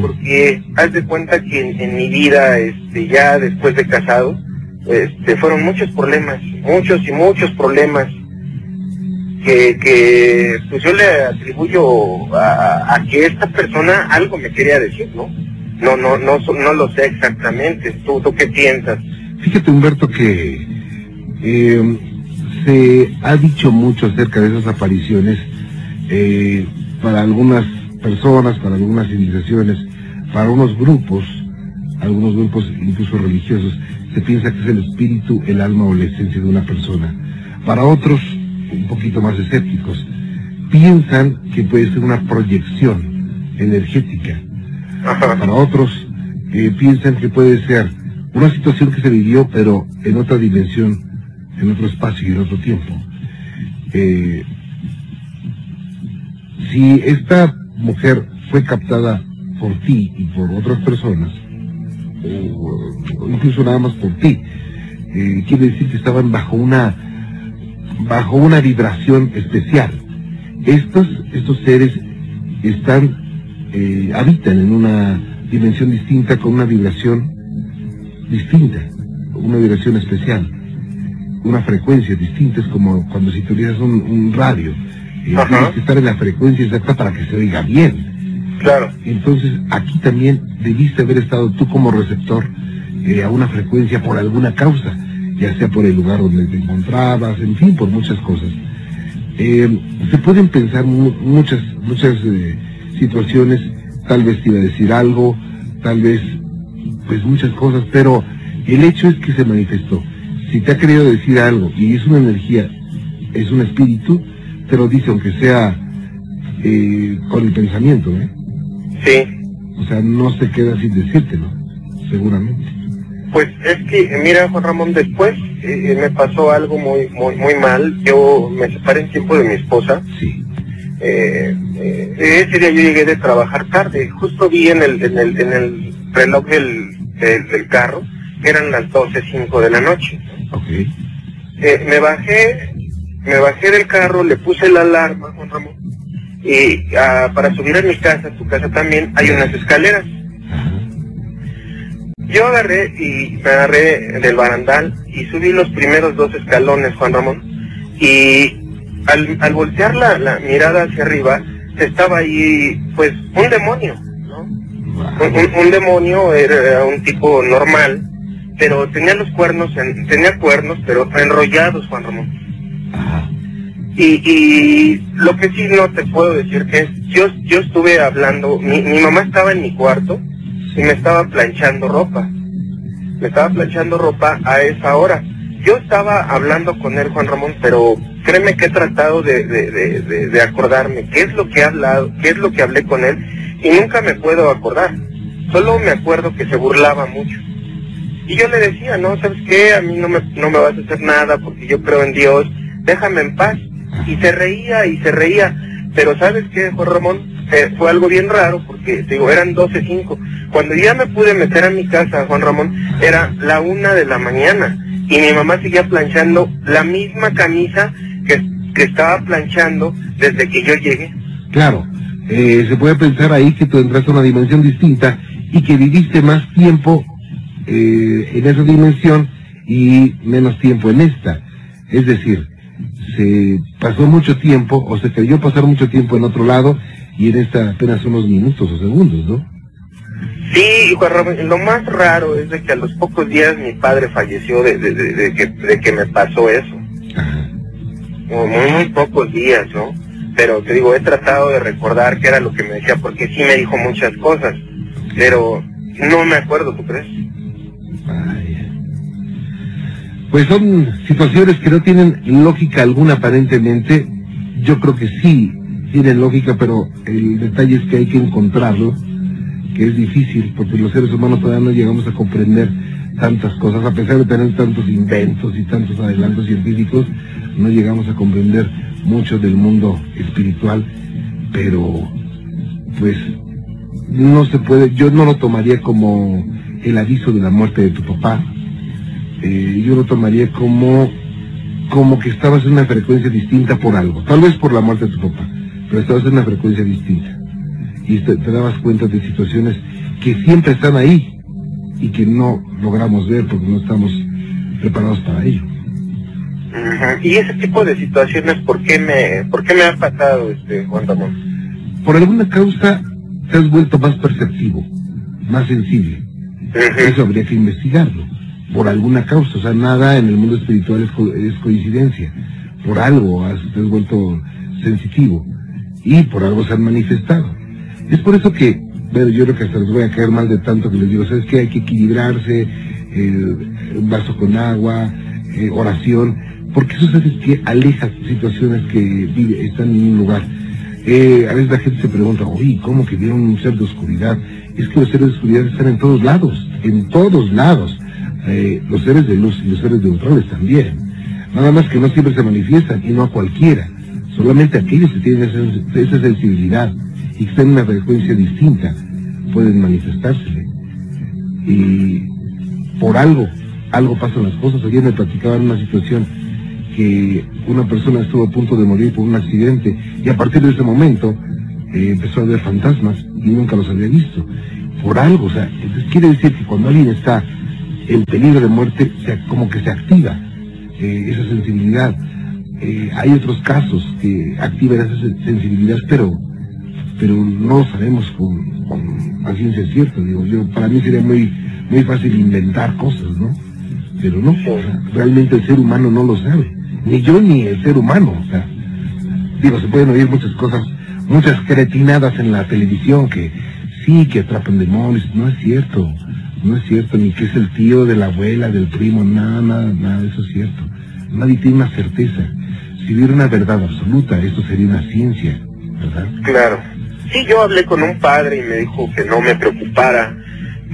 porque haz de cuenta que en, en mi vida, este, ya después de casado, este, fueron muchos problemas, muchos y muchos problemas que, que pues yo le atribuyo a, que esta persona algo me quería decir, ¿no? no, no, no, no lo sé exactamente. ¿Tú, tú qué piensas? Fíjate, Humberto, que eh, se ha dicho mucho acerca de esas apariciones eh, para algunas personas, para algunas civilizaciones, para unos grupos, algunos grupos incluso religiosos, se piensa que es el espíritu, el alma o la esencia de una persona. Para otros, un poquito más escépticos, piensan que puede ser una proyección energética. Para otros, eh, piensan que puede ser una situación que se vivió, pero en otra dimensión, en otro espacio y en otro tiempo. Eh, si esta mujer fue captada por ti y por otras personas, o, incluso nada más por ti, eh, quiere decir que estaban bajo una bajo una vibración especial. Estos, estos seres están, eh, habitan en una dimensión distinta con una vibración distinta, una vibración especial, una frecuencia distinta, es como cuando si tuvieras un, un radio, eh, tienes que estar en la frecuencia exacta para que se oiga bien. Entonces, aquí también debiste haber estado tú como receptor eh, a una frecuencia por alguna causa, ya sea por el lugar donde te encontrabas, en fin, por muchas cosas. Eh, se pueden pensar mu- muchas, muchas eh, situaciones, tal vez te iba a decir algo, tal vez, pues muchas cosas, pero el hecho es que se manifestó. Si te ha querido decir algo y es una energía, es un espíritu, te lo dice aunque sea con el pensamiento, ¿eh? Sí. O sea, no se queda sin decírtelo, seguramente. Pues es que, mira, Juan Ramón, después eh, me pasó algo muy, muy, muy mal. Yo me separé en tiempo de mi esposa. Sí. Eh, eh, ese día yo llegué de trabajar tarde. Justo vi en el, en el, en el reloj del, del, del carro que eran las 12.05 de la noche. Ok. Eh, me bajé, me bajé del carro, le puse la alarma, Juan Ramón. Y ah, para subir a mi casa, tu casa también, hay unas escaleras. Yo agarré y me agarré del barandal y subí los primeros dos escalones, Juan Ramón. Y al, al voltear la, la mirada hacia arriba, estaba ahí, pues, un demonio, ¿no? Un, un- un demonio era un tipo normal, pero tenía los cuernos, en- tenía cuernos, pero enrollados, Juan Ramón. Y, y lo que sí no te puedo decir que es, yo, yo estuve hablando, mi, mamá estaba en mi cuarto y me estaba planchando ropa. Me estaba planchando ropa a esa hora. Yo estaba hablando con él, Juan Ramón, pero créeme que he tratado de, de, de, de- de acordarme qué es lo que he hablado, qué es lo que hablé con él y nunca me puedo acordar. Solo me acuerdo que se burlaba mucho. Y yo le decía, no, ¿sabes qué? A mí no me, no me vas a hacer nada porque yo creo en Dios, déjame en paz. Y se reía y se reía. Pero ¿sabes qué, Juan Ramón? Eh, fue algo bien raro porque, digo, eran 12.05. Cuando ya me pude meter a mi casa, Juan Ramón, era la una de la mañana. Y mi mamá seguía planchando la misma camisa que, que estaba planchando desde que yo llegué. Claro, eh, se puede pensar ahí que tú entraste a una dimensión distinta y que viviste más tiempo eh, en esa dimensión y menos tiempo en esta. Es decir, se pasó mucho tiempo o se creyó pasar mucho tiempo en otro lado y en esta apenas unos minutos o segundos, ¿no? Sí, Juan lo más raro es de que a los pocos días mi padre falleció de, de- de- de que, de que me pasó eso. Ajá. Muy, muy pocos días, ¿no? Pero te digo, he tratado de recordar qué era lo que me decía, porque sí me dijo muchas cosas, pero no me acuerdo, ¿tú crees? Pues son situaciones que no tienen lógica alguna aparentemente. Yo creo que sí tienen lógica, pero el detalle es que hay que encontrarlo, que es difícil, porque los seres humanos todavía no llegamos a comprender tantas cosas, a pesar de tener tantos inventos y tantos adelantos científicos, no llegamos a comprender mucho del mundo espiritual, pero pues no se puede, yo no lo tomaría como el aviso de la muerte de tu papá, eh, yo lo tomaría como como que estabas en una frecuencia distinta por algo, tal vez por la muerte de tu papá, pero estabas en una frecuencia distinta y te, te dabas cuenta de situaciones que siempre están ahí y que no logramos ver porque no estamos preparados para ello. Y ese tipo de situaciones, ¿por qué me, por qué me ha pasado, este, Juan Ramón? Por alguna causa te has vuelto más perceptivo, más sensible. Eso habría que investigarlo, por alguna causa, o sea, nada en el mundo espiritual es, co- es coincidencia. Por algo has, te has vuelto sensitivo y por algo se han manifestado. Es por eso que, yo creo que hasta les voy a caer mal de tanto que les digo, ¿sabes qué? Hay que equilibrarse, vaso con agua, eh, oración, porque eso sabes que aleja situaciones que vive, están en un lugar. Eh, a veces la gente se pregunta, oye, ¿cómo que vieron un ser de oscuridad? Es que los seres de oscuridad están en todos lados, en todos lados. Eh, los seres de luz y los seres neutrales también. Nada más que no siempre se manifiestan y no a cualquiera. Solamente aquellos que tienen esa, esa sensibilidad y que están en una frecuencia distinta pueden manifestársele. Y por algo, algo pasan las cosas. Ayer me platicaban una situación que una persona estuvo a punto de morir por un accidente y a partir de ese momento eh, empezó a ver fantasmas y nunca los había visto. Por algo, o sea, entonces quiere decir que cuando alguien está en peligro de muerte, se, como que se activa eh, esa sensibilidad. Eh, hay otros casos que activan esa sen- sensibilidad, pero pero no sabemos con, con ciencia cierta. Digo, yo, para mí sería muy, muy fácil inventar cosas, ¿no? Pero no, realmente el ser humano no lo sabe. Ni yo ni el ser humano. O sea, digo, se pueden oír muchas cosas, muchas cretinadas en la televisión que sí, que atrapan demonios. No es cierto. No es cierto, ni que es el tío de la abuela, del primo, nada, nada, nada de eso es cierto. Nadie tiene una certeza. Si hubiera una verdad absoluta, esto sería una ciencia, ¿verdad? Claro. Sí, yo hablé con un padre y me dijo que no me preocupara,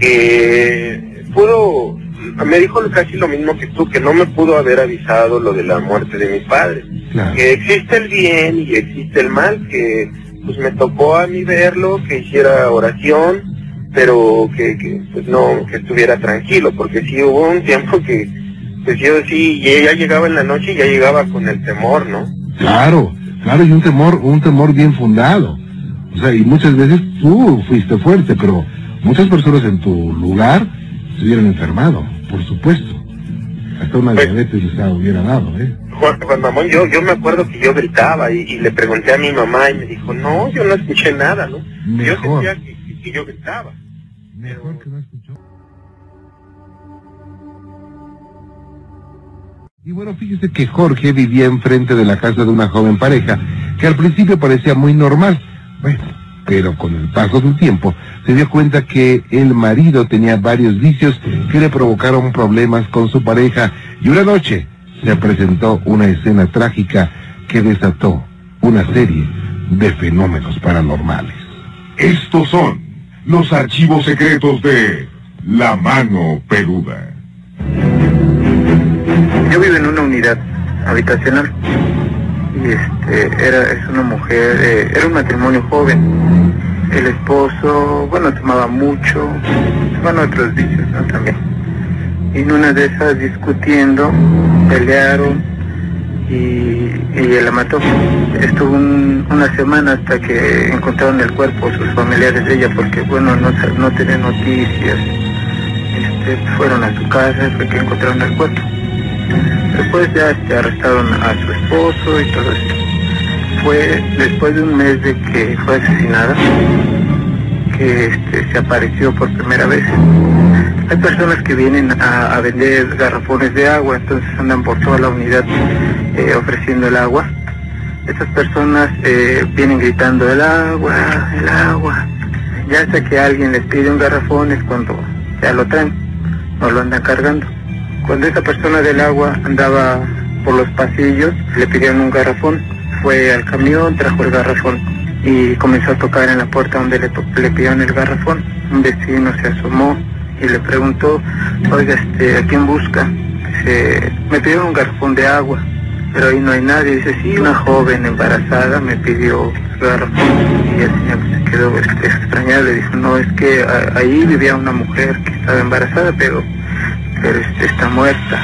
que pudo, me dijo casi lo mismo que tú, que no me pudo haber avisado lo de la muerte de mi padre. Claro. Que existe el bien y existe el mal, que pues me tocó a mí verlo, que hiciera oración, pero que, que pues no, que estuviera tranquilo, porque sí hubo un tiempo que, pues yo sí, ya llegaba en la noche y ya llegaba con el temor, ¿no? Claro, claro, y un temor, un temor bien fundado. O sea, y muchas veces tú fuiste fuerte, pero muchas personas en tu lugar se hubieran enfermado, por supuesto. Hasta una Pues- diabetes les hubiera dado, ¿eh? Juan, Juan Mamón, yo, yo me acuerdo que yo gritaba y, y le pregunté a mi mamá y me dijo, no, yo no escuché nada, ¿no? Yo Mejor. sentía que, que- que yo gritaba. Mejor que no escuchó. Y bueno, fíjese que Jorge vivía enfrente de la casa de una joven pareja, que al principio parecía muy normal. Bueno, pero con el paso del tiempo se dio cuenta que el marido tenía varios vicios que le provocaron problemas con su pareja y una noche se presentó una escena trágica que desató una serie de fenómenos paranormales. Estos son los archivos secretos de La Mano Peluda. Yo vivo en una unidad habitacional y este era es una mujer, eh, era un matrimonio joven. El esposo, bueno, tomaba mucho, bueno, otros vicios ¿no? también. Y en una de esas discutiendo, pelearon y, él la mató. Estuvo un- una semana hasta que encontraron el cuerpo sus familiares de ella porque, bueno, no, no tenían noticias. Este, fueron a su casa, fue que encontraron el cuerpo. Después ya arrestaron a su esposo y todo esto. Fue después de un mes de que fue asesinada este, se apareció por primera vez. Hay personas que vienen a, vender garrafones de agua, entonces andan por toda la unidad eh, ofreciendo el agua. Estas personas eh, vienen gritando el agua, el agua. Ya hasta que alguien les pide un garrafón es cuando ya lo traen, no lo andan cargando. Cuando esa persona del agua andaba por los pasillos, le pidieron un garrafón. Fue al camión, trajo el garrafón y comenzó a tocar en la puerta donde le, le pidieron el garrafón. Un vecino se asomó y le preguntó, oiga, este, ¿a quién busca? Dice, me pidieron un garrafón de agua, pero ahí no hay nadie. Dice, sí, una joven embarazada me pidió el garrafón y el señor se quedó este, extrañado. Le dijo, no, es que a- ahí vivía una mujer que estaba embarazada, pero, pero este, está muerta.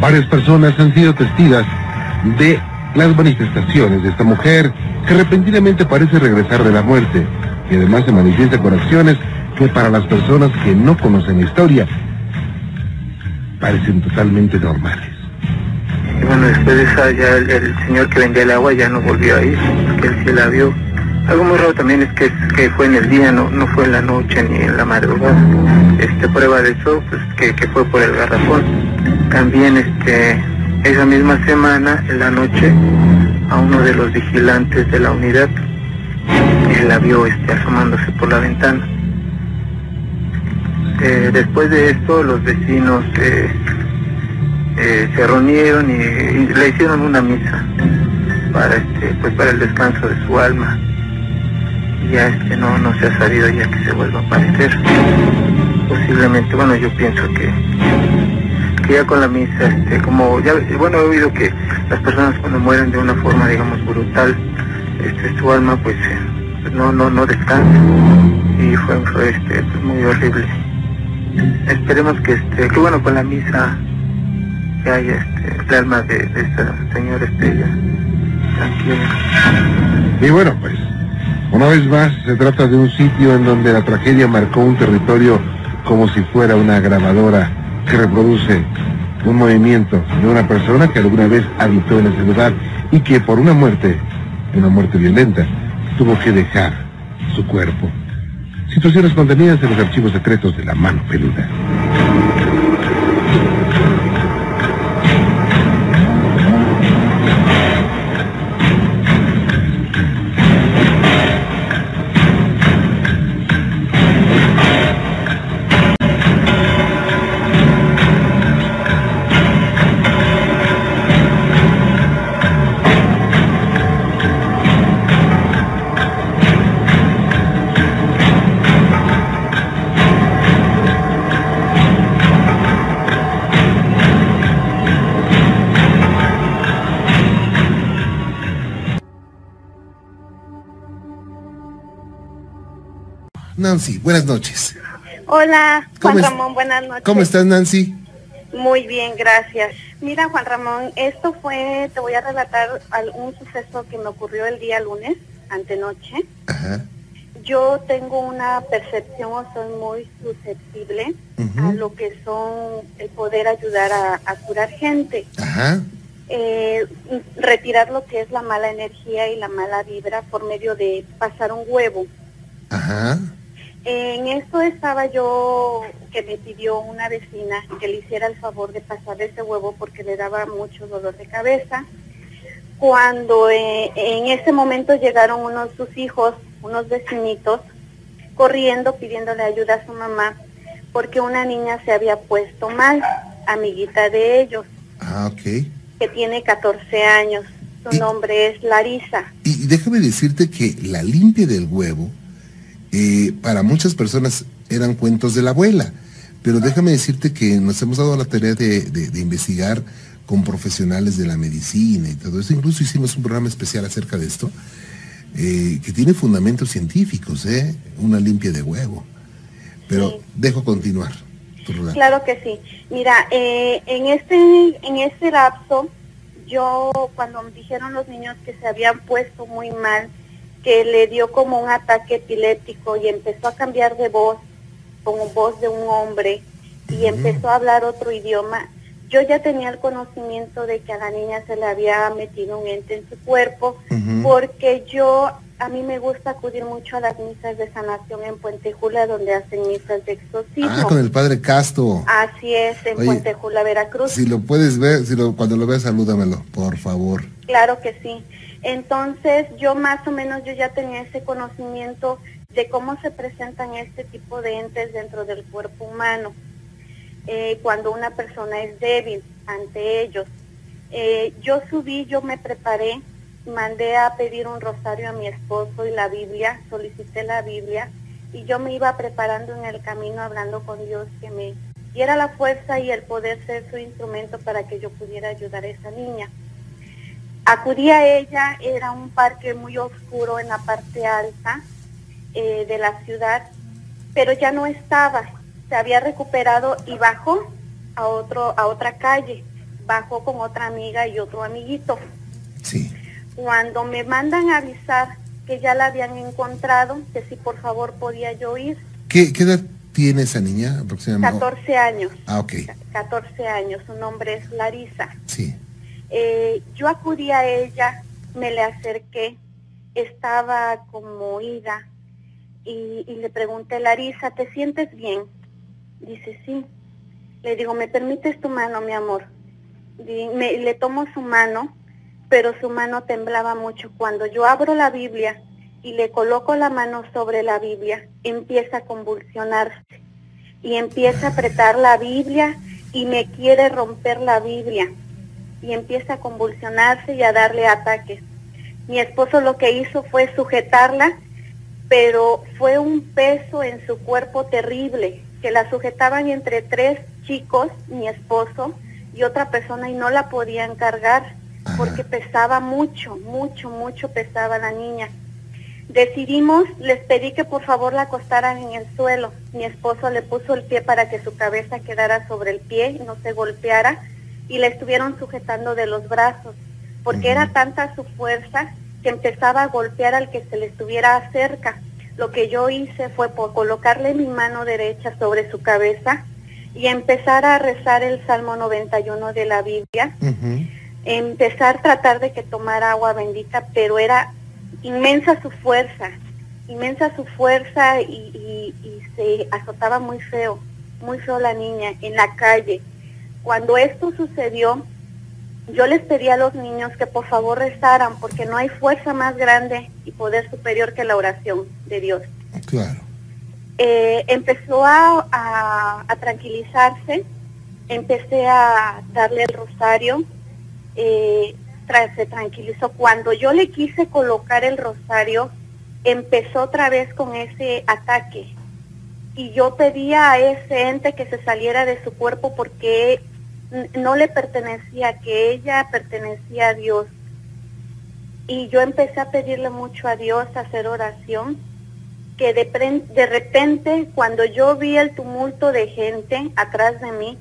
Varias personas han sido testigos de las manifestaciones de esta mujer que repentinamente parece regresar de la muerte y además se manifiesta con acciones que para las personas que no conocen la historia parecen totalmente normales. Bueno, después de esa ya el, señor que vendía el agua ya no volvió a ir, porque él sí la vio Algo muy raro también es que, que fue en el día, no, no fue en la noche ni en la madrugada. Este, prueba de eso, pues que, que fue por el garrafón. También este, esa misma semana, en la noche, a uno de los vigilantes de la unidad, él la vio este, asomándose por la ventana. Eh, después de esto, los vecinos eh, eh, se reunieron y, le hicieron una misa para este, pues para el descanso de su alma. Ya este no, no se ha sabido ya que se vuelva a aparecer. Posiblemente, bueno, yo pienso que con la misa, este, como ya, bueno, he oído que las personas cuando mueren de una forma, digamos, brutal, este, su alma pues eh, no, no, no descansa. Y fue, fue este, pues, muy horrible. Esperemos que este, que bueno con la misa que haya este, el alma de, de esta señora Estrella tranquila. Y bueno, pues, una vez más se trata de un sitio en donde la tragedia marcó un territorio como si fuera una grabadora que reproduce un movimiento de una persona que alguna vez habitó en ese lugar y que por una muerte, una muerte violenta, tuvo que dejar su cuerpo. Situaciones contenidas en los archivos secretos de la mano peluda. Nancy, buenas noches. Hola, ¿Cómo Juan Ramón, buenas noches. ¿Cómo estás, Nancy? Muy bien, gracias. Mira, Juan Ramón, esto fue, te voy a relatar un suceso que me ocurrió el día lunes, antenoche. Ajá. Yo tengo una percepción o soy muy susceptible a lo que son el poder ayudar a, a curar gente, Ajá. eh, retirar lo que es la mala energía y la mala vibra por medio de pasar un huevo. Ajá. En esto estaba yo que me pidió una vecina que le hiciera el favor de pasar ese huevo porque le daba mucho dolor de cabeza. Cuando eh, en ese momento llegaron unos sus hijos, unos vecinitos, corriendo pidiéndole ayuda a su mamá porque una niña se había puesto mal, amiguita de ellos, Ah, ok. que tiene 14 años. Su nombre es Larisa. Y déjame decirte que la limpia del huevo, eh, para muchas personas eran cuentos de la abuela, pero déjame decirte que nos hemos dado la tarea de, de- de investigar con profesionales de la medicina y todo eso. Incluso hicimos un programa especial acerca de esto, eh, que tiene fundamentos científicos, ¿eh? Una limpia de huevo. Pero Sí. dejo continuar tu. Claro que sí. Mira, eh, en este en este lapso, yo cuando me dijeron los niños que se habían puesto muy mal, que le dio como un ataque epiléptico y empezó a cambiar de voz, como voz de un hombre, y empezó a hablar otro idioma, yo ya tenía el conocimiento de que a la niña se le había metido un ente en su cuerpo, porque yo a mí me gusta acudir mucho a las misas de sanación en Puente Jula, donde hacen misas de exorcismo. Ah, con el padre Casto. Así es, en Oye, Puente Jula, Veracruz. Si lo puedes ver, si lo, cuando lo veas, salúdamelo, por favor. Claro que sí. Entonces, yo más o menos yo ya tenía ese conocimiento de cómo se presentan este tipo de entes dentro del cuerpo humano. Eh, cuando una persona es débil ante ellos. Eh, yo subí, yo me preparé, mandé a pedir un rosario a mi esposo y la Biblia, solicité la Biblia y yo me iba preparando en el camino hablando con Dios que me diera la fuerza y el poder ser su instrumento para que yo pudiera ayudar a esa niña. Acudí a ella, era un parque muy oscuro en la parte alta eh, de la ciudad, pero ya no estaba, se había recuperado y bajó a otro a otra calle, bajó con otra amiga y otro amiguito. Sí. Cuando me mandan a avisar que ya la habían encontrado, que si por favor podía yo ir, ¿Qué, qué edad tiene esa niña aproximadamente? 14 años, Ah, ok. 14 años, su nombre es Larisa. Sí. Eh, yo acudí a ella, me le acerqué estaba como ida y, y le pregunté, Larisa, ¿te sientes bien? Dice, sí. Le digo, ¿me permites tu mano, mi amor? Di- me- le tomo su mano, pero su mano temblaba mucho. Cuando yo abro la Biblia y le coloco la mano sobre la Biblia, empieza a convulsionarse y empieza a apretar la Biblia y me quiere romper la Biblia y empieza a convulsionarse y a darle ataques. Mi esposo lo que hizo fue sujetarla, pero fue un peso en su cuerpo terrible, que la sujetaban entre tres chicos, mi esposo y otra persona, y no la podían cargar porque pesaba mucho, mucho, mucho pesaba la niña. Decidimos, les pedí que por favor la acostaran en el suelo. Mi esposo le puso el pie para que su cabeza quedara sobre el pie y no se golpeara y la estuvieron sujetando de los brazos, porque era tanta su fuerza que empezaba a golpear al que se le estuviera cerca. Lo que yo hice fue por colocarle mi mano derecha sobre su cabeza y empezar a rezar el Salmo 91 de la Biblia empezar a tratar de que tomara agua bendita, pero era inmensa su fuerza, inmensa su fuerza y, y- y se azotaba muy feo, muy feo la niña en la calle. Cuando esto sucedió, yo les pedí a los niños que por favor rezaran, porque no hay fuerza más grande y poder superior que la oración de Dios Claro. eh, empezó a, a- a tranquilizarse, empecé a darle el rosario, eh, tra- se tranquilizó. Cuando yo le quise colocar el rosario, empezó otra vez con ese ataque. Y yo pedía a ese ente que se saliera de su cuerpo porque no le pertenecía, que ella pertenecía a Dios. Y yo empecé a pedirle mucho a Dios, a hacer oración que de, de repente cuando yo vi el tumulto de gente atrás de mí,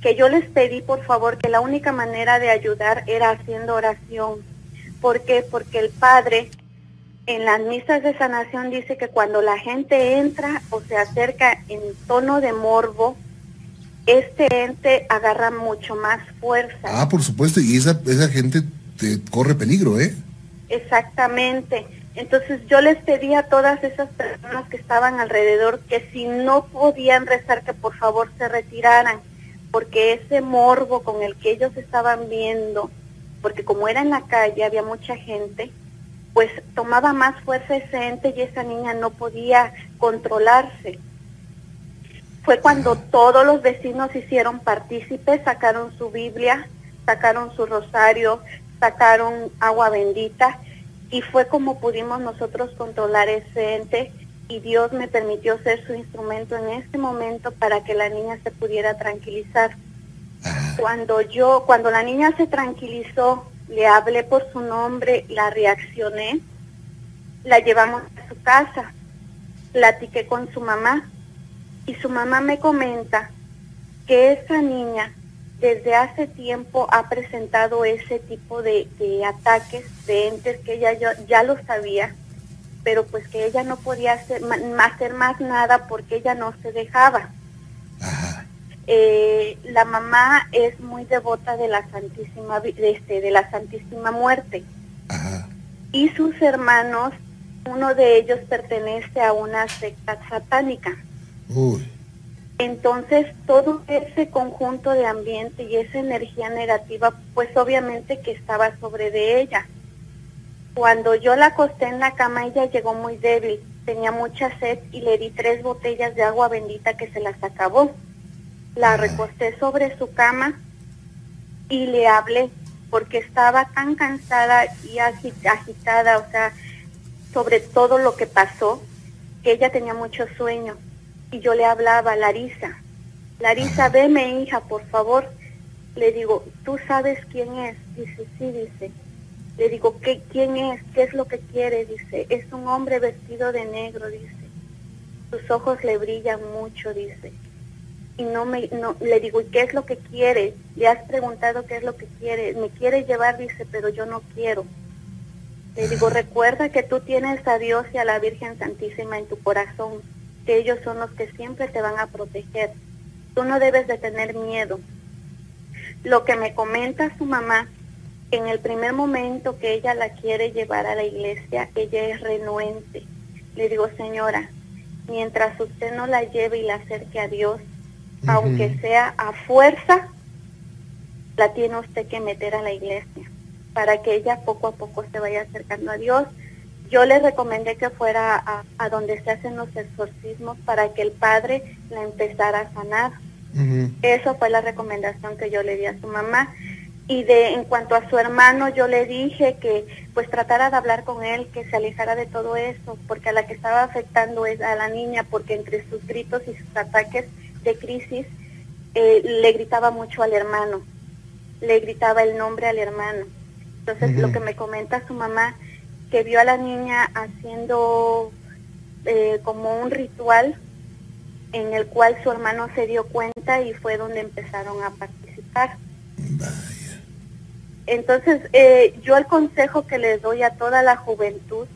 que yo les pedí por favor que la única manera de ayudar era haciendo oración. ¿Por qué? Porque el Padre en las misas de sanación dice que cuando la gente entra o se acerca en tono de morbo, este ente agarra mucho más fuerza. Ah, por supuesto, y esa, esa gente te corre peligro, ¿eh? Exactamente. Entonces yo les pedí a todas esas personas que estaban alrededor que si no podían rezar que por favor se retiraran, porque ese morbo con el que ellos estaban viendo, porque como era en la calle había mucha gente, pues tomaba más fuerza ese ente y esa niña no podía controlarse. Fue cuando todos los vecinos hicieron partícipes, sacaron su Biblia, sacaron su rosario, sacaron agua bendita y fue como pudimos nosotros controlar ese ente y Dios me permitió ser su instrumento en este momento para que la niña se pudiera tranquilizar. Cuando yo, cuando la niña se tranquilizó, le hablé por su nombre, la reaccioné, la llevamos a su casa, platiqué con su mamá y su mamá me comenta que esa niña desde hace tiempo ha presentado ese tipo de, de ataques de entes que ella ya, ya lo sabía, pero pues que ella no podía hacer, más nada porque ella no se dejaba. Eh, la mamá es muy devota de la Santísima, de, este, de la Santísima Muerte. Y sus hermanos, uno de ellos pertenece a una secta satánica. Uy. Entonces, todo ese conjunto de ambiente y esa energía negativa, pues obviamente que estaba sobre de ella. Cuando yo la acosté en la cama, ella llegó muy débil, tenía mucha sed y le di tres botellas de agua bendita que se las acabó. La recosté sobre su cama y le hablé porque estaba tan cansada y agi- agitada, o sea, sobre todo lo que pasó, que ella tenía mucho sueño. Y yo le hablaba, Larisa, Larisa, veme hija, por favor. Le digo, ¿tú sabes quién es? Dice, sí, dice. Le digo, ¿qué, ¿quién es? ¿Qué es lo que quiere? Dice, es un hombre vestido de negro, dice. Sus ojos le brillan mucho, dice. Y no me, no, le digo, ¿y qué es lo que quiere? Le has preguntado qué es lo que quiere. Me quiere llevar, dice, pero yo no quiero. Le digo, [LAUGHS] recuerda que tú tienes a Dios y a la Virgen Santísima en tu corazón, que ellos son los que siempre te van a proteger. Tú no debes de tener miedo. Lo que me comenta su mamá En el primer momento que ella la quiere llevar a la iglesia, ella es renuente. Le digo, señora, mientras usted no la lleve y la acerque a Dios, aunque sea a fuerza, la tiene usted que meter a la iglesia para que ella poco a poco se vaya acercando a Dios. Yo le recomendé que fuera a, a donde se hacen los exorcismos para que el padre la empezara a sanar. Eso fue la recomendación que yo le di a su mamá. Y de en cuanto a su hermano, yo le dije que pues tratara de hablar con él, que se alejara de todo eso, porque a la que estaba afectando es a la niña, porque entre sus gritos y sus ataques de crisis eh, le gritaba mucho al hermano, le gritaba el nombre al hermano. Entonces lo que me comenta su mamá, que vio a la niña haciendo eh, como un ritual en el cual su hermano se dio cuenta y fue donde empezaron a participar. Entonces, eh, yo el consejo que les doy a toda la juventud,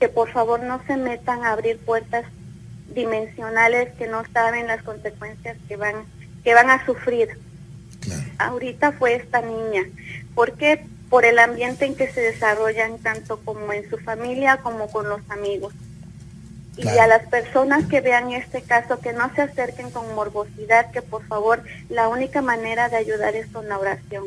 que por favor no se metan a abrir puertas dimensionales que no saben las consecuencias que van, que van a sufrir. Ahorita fue esta niña. ¿Por qué? Por el ambiente en que se desarrollan tanto como en su familia como con los amigos. Y a las personas que vean este caso, que no se acerquen con morbosidad, que por favor la única manera de ayudar es con la oración.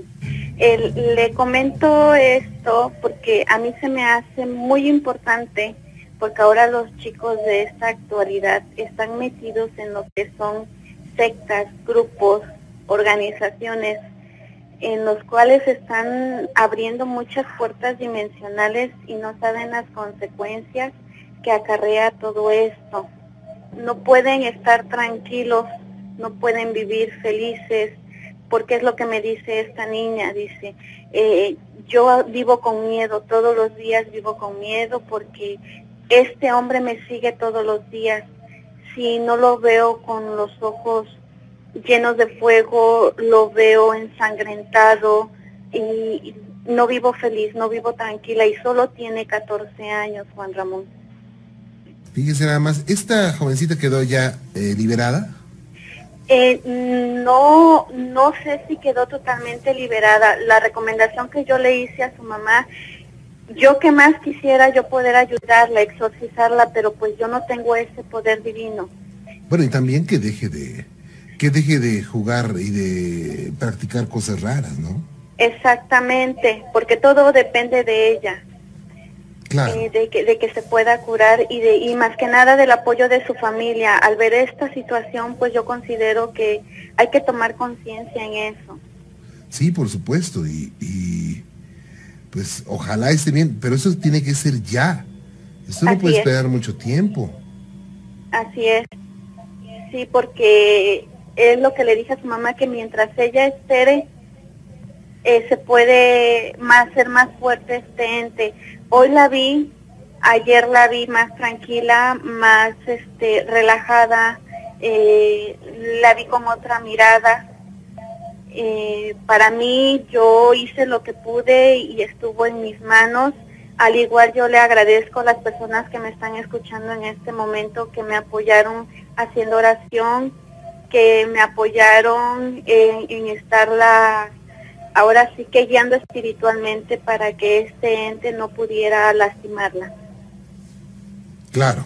le comento esto porque a mí se me hace muy importante, porque ahora los chicos de esta actualidad están metidos en lo que son sectas, grupos, organizaciones, en los cuales están abriendo muchas puertas dimensionales y no saben las consecuencias que acarrea todo esto. No pueden estar tranquilos, no pueden vivir felices, porque es lo que me dice esta niña, dice, eh, yo vivo con miedo, todos los días vivo con miedo porque este hombre me sigue todos los días. Si no lo veo con los ojos llenos de fuego, lo veo ensangrentado y no vivo feliz, no vivo tranquila y solo tiene 14 años, Juan Ramón. Fíjese nada más, ¿esta jovencita quedó ya eh, liberada? Eh, no, no sé si quedó totalmente liberada. La recomendación que yo le hice a su mamá, yo que más quisiera yo poder ayudarla, exorcizarla, pero pues yo no tengo ese poder divino. Bueno, y también que deje de, que deje de jugar y de practicar cosas raras, ¿no? Exactamente, porque todo depende de ella. Eh, de, que, de que se pueda curar y, de, y más que nada del apoyo de su familia. Al ver esta situación, pues yo considero que hay que tomar conciencia en eso. Sí, por supuesto, y, y, pues ojalá esté bien, pero eso tiene que ser ya. Eso no puede esperar mucho tiempo. Así es. Sí, porque es lo que le dije a su mamá, que mientras ella espere, eh, se puede más ser más fuerte este ente Hoy la vi, ayer la vi más tranquila, más este, relajada, eh, la vi con otra mirada. Eh, para mí yo hice lo que pude y estuvo en mis manos. Al igual yo le agradezco a las personas que me están escuchando en este momento, que me apoyaron haciendo oración, que me apoyaron en, en estarla ahora sí que guiando espiritualmente para que este ente no pudiera lastimarla. Claro,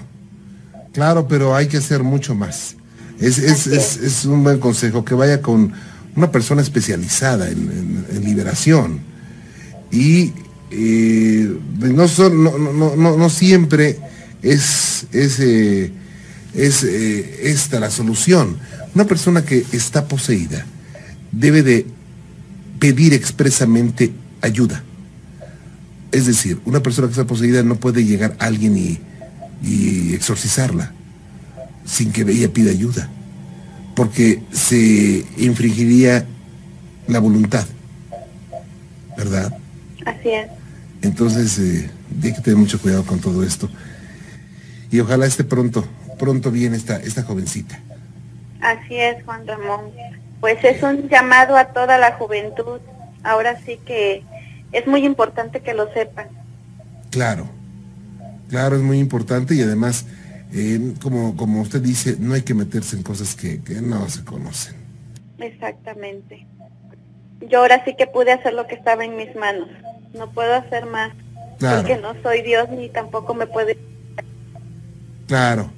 claro, pero hay que hacer mucho más. Es, es, es, un buen consejo que vaya con una persona especializada en, liberación. Y eh, no, son, no, no, no, no, siempre es, es, eh, es eh, esta la solución. Una persona que está poseída debe de pedir expresamente ayuda. Es decir, una persona que está poseída no puede llegar a alguien y, exorcizarla sin que ella pida ayuda, porque se infringiría la voluntad, ¿verdad? Así es. Entonces, eh, hay que tener mucho cuidado con todo esto. Y ojalá esté pronto, pronto bien esta, esta jovencita. Así es, Juan Ramón pues es un llamado a toda la juventud. Ahora sí que es muy importante que lo sepan. Claro, claro, es muy importante y además, eh, como, como usted dice, no hay que meterse en cosas que, no se conocen. Exactamente. yo ahora sí que pude hacer lo que estaba en mis manos. No puedo hacer más. Claro. Porque no soy Dios ni tampoco me puede... Claro.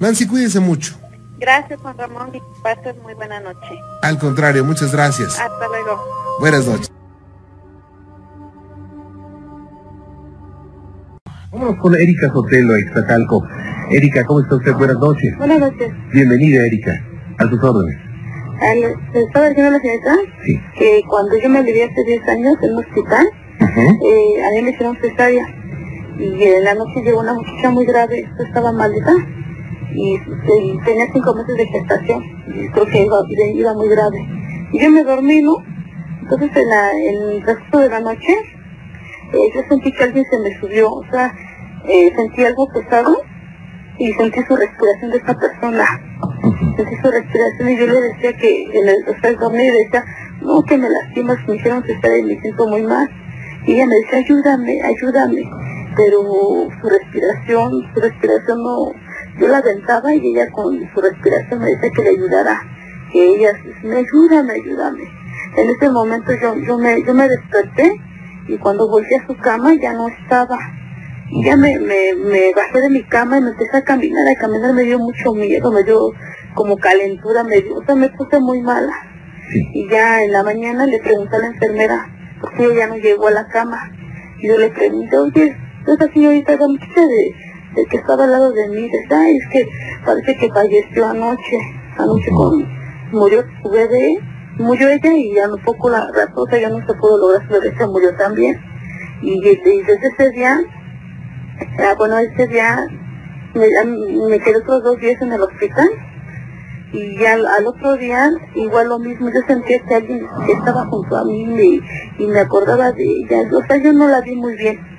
Nancy, cuídense mucho. Gracias, Juan Ramón, y pases muy buena noche. Al contrario, muchas gracias. Hasta luego. Buenas noches. Vámonos con Erika Sotelo, Extacalco. Erika, ¿cómo está usted? Buenas noches. Buenas noches. Bienvenida, Erika. A sus órdenes. Se estaba diciendo la señorita Sí. que cuando yo me alivié hace 10 años en un hospital, eh, a mí me hicieron cesárea. Y en la noche llegó una muchacha muy grave, esto estaba malita, y, y tenía cinco meses de gestación, y creo que iba, iba muy grave. Y yo me dormí, ¿no? Entonces en, la, en el resto de la noche, eh, yo sentí que alguien se me subió, o sea, eh, sentí algo pesado y sentí su respiración de esta persona. Sentí su respiración y yo le decía que en el o sea, dormí y decía, no, que me lastimas, me hicieron cesárea y me siento muy mal. Y ella me decía, ayúdame, ayúdame. Pero su respiración, su respiración no, yo la aventaba y ella con su respiración me decía que le ayudara. Que ella, me ayúdame, ayúdame. En ese momento yo, yo me, yo me desperté y cuando volví a su cama ya no estaba. Y ya me, me, me bajé de mi cama y me empecé a caminar, a caminar me dio mucho miedo, me dio como calentura, me dio, o sea, me puse muy mala. Y ya en la mañana le pregunté a la enfermera, porque ella no llegó a la cama. Y yo le pregunté, oye, esa señorita, la muchacha de que estaba al lado de mí, dice, ay, es que parece que falleció anoche, anoche con, murió su bebé, murió ella y a un poco la raposa ya no se pudo lograr su bebé, se murió también. Y, y desde ese día, ah, bueno, ese día me, me quedé otros dos días en el hospital y ya al, al otro día igual lo mismo yo sentía que alguien estaba junto a mí y, y me acordaba de ella. O sea yo no la vi muy bien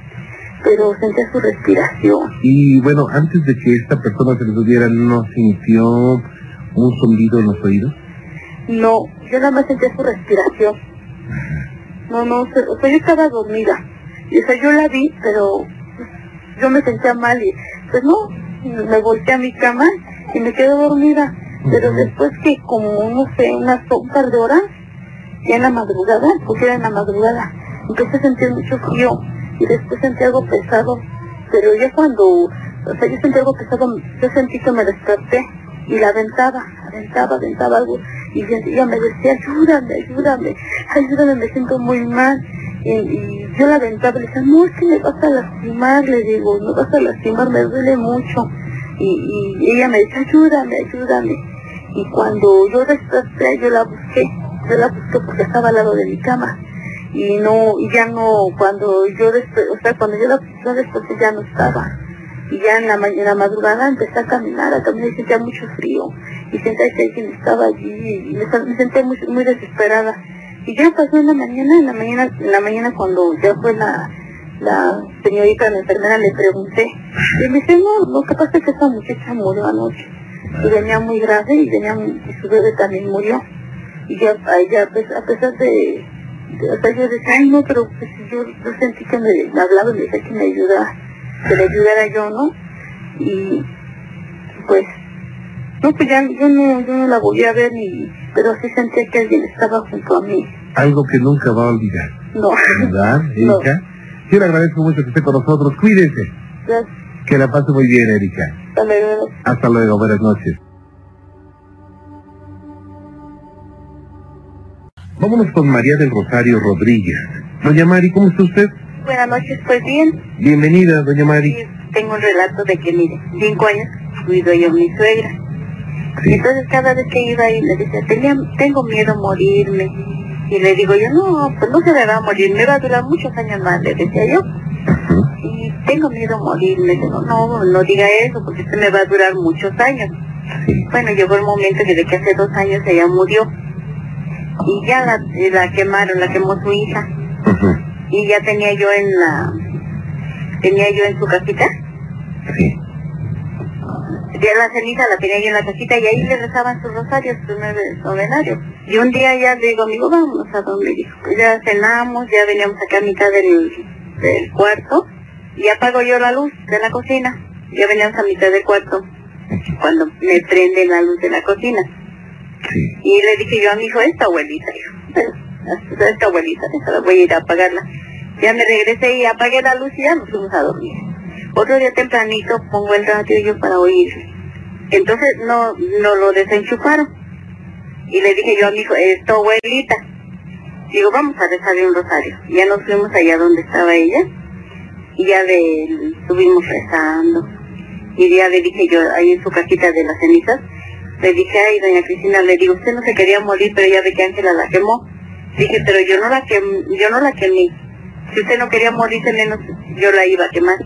pero sentía su respiración. Y bueno, antes de que esta persona se le subiera, ¿no sintió un zumbido en los oídos? no yo nada más sentía su respiración. No no o sea o sea, yo estaba dormida. Y o sea yo la vi pero yo me sentía mal y pues no me volteé a mi cama y me quedé dormida. Pero después que como no sé unas un par de horas ya en la madrugada porque era en la madrugada empecé a sentir mucho frío y después sentí algo pesado pero ya cuando o sea yo sentí algo pesado yo sentí que me desperté y la aventaba aventaba aventaba algo y ella me decía ayúdame ayúdame ayúdame me siento muy mal y, yo la aventaba le decía no es que me vas a lastimar le digo me vas a lastimar me duele mucho y, y ella me decía ayúdame ayúdame y cuando yo desperté yo la busqué yo la busqué porque estaba al lado de mi cama y no ya no cuando yo o sea cuando yo la desperté ya no estaba. Y ya en la, en madrugada empecé a caminar a caminar y sentía mucho frío. Y sentía que alguien estaba allí y me, me sentía muy, muy desesperada. Y ya pasó en la mañana en la mañana en la mañana cuando ya fue la la señorita la enfermera le pregunté. Y me dice no lo que pasa es que esa muchacha murió anoche y venía muy grave y venía y su bebé también murió y ya a ella a pes- a pesar de, sea yo decía ay no pero pues yo, yo sentí que me, me hablaba y me decía que me ayudara que le ayudara yo no y pues no pues ya yo no yo no la volví a ver ni pero sí sentía que alguien estaba junto a mí Algo que nunca va a olvidar. no ¿Verdad, [LAUGHS] No. Erika? Yo le agradezco mucho que esté con nosotros. Cuídese. Gracias. Que la pase muy bien, Erika. Hasta luego. Hasta luego. Buenas noches. Vámonos con María del Rosario Rodríguez. Doña Mari, ¿cómo está usted? buenas noches pues bien Bienvenida, doña Mari. tengo un relato de que, mire, cinco años cuido yo a mi suegra. Y entonces cada vez que iba ahí me decía, tenía, tengo miedo a morirme. Y le digo yo, no, pues no se me va a morir, me va a durar muchos años más, le decía yo. Y tengo miedo a morirme. Digo, no, no diga eso, porque usted me va a durar muchos años. Bueno, llegó el momento que de que hace dos años ella murió. Y ya la, la quemaron, la quemó su hija. Y ya tenía yo en la, tenía yo en su casita. Ya la ceniza la tenía yo en la casita y ahí le rezaban sus rosarios, sus nueve novenarios. Y un día ya digo, amigo, vámonos a donde dijo. Ya cenamos, ya veníamos acá a mitad del, del cuarto y apago yo la luz de la cocina. Ya veníamos a mitad del cuarto cuando me prende la luz de la cocina. Y le dije yo a mi hijo, esta abuelita, hijo. [LAUGHS] esta abuelita, voy a ir a apagarla. Ya me regresé y apagué la luz y ya nos fuimos a dormir. Otro día tempranito pongo el radio yo para oír. Entonces no, no lo desenchufaron. Y le dije yo a mi hijo, es tu abuelita. Digo, vamos a rezarle un rosario. Ya nos fuimos allá donde estaba ella. Y ya le estuvimos rezando. Y ya le dije yo, ahí en su casita de las cenizas, le dije, ay, doña Cristina, le digo, usted no se quería morir, pero ya ve que Ángela la quemó. Dije, pero yo no la quemé, yo no la quemé. Si usted no quería morirse, menos yo la iba a quemar.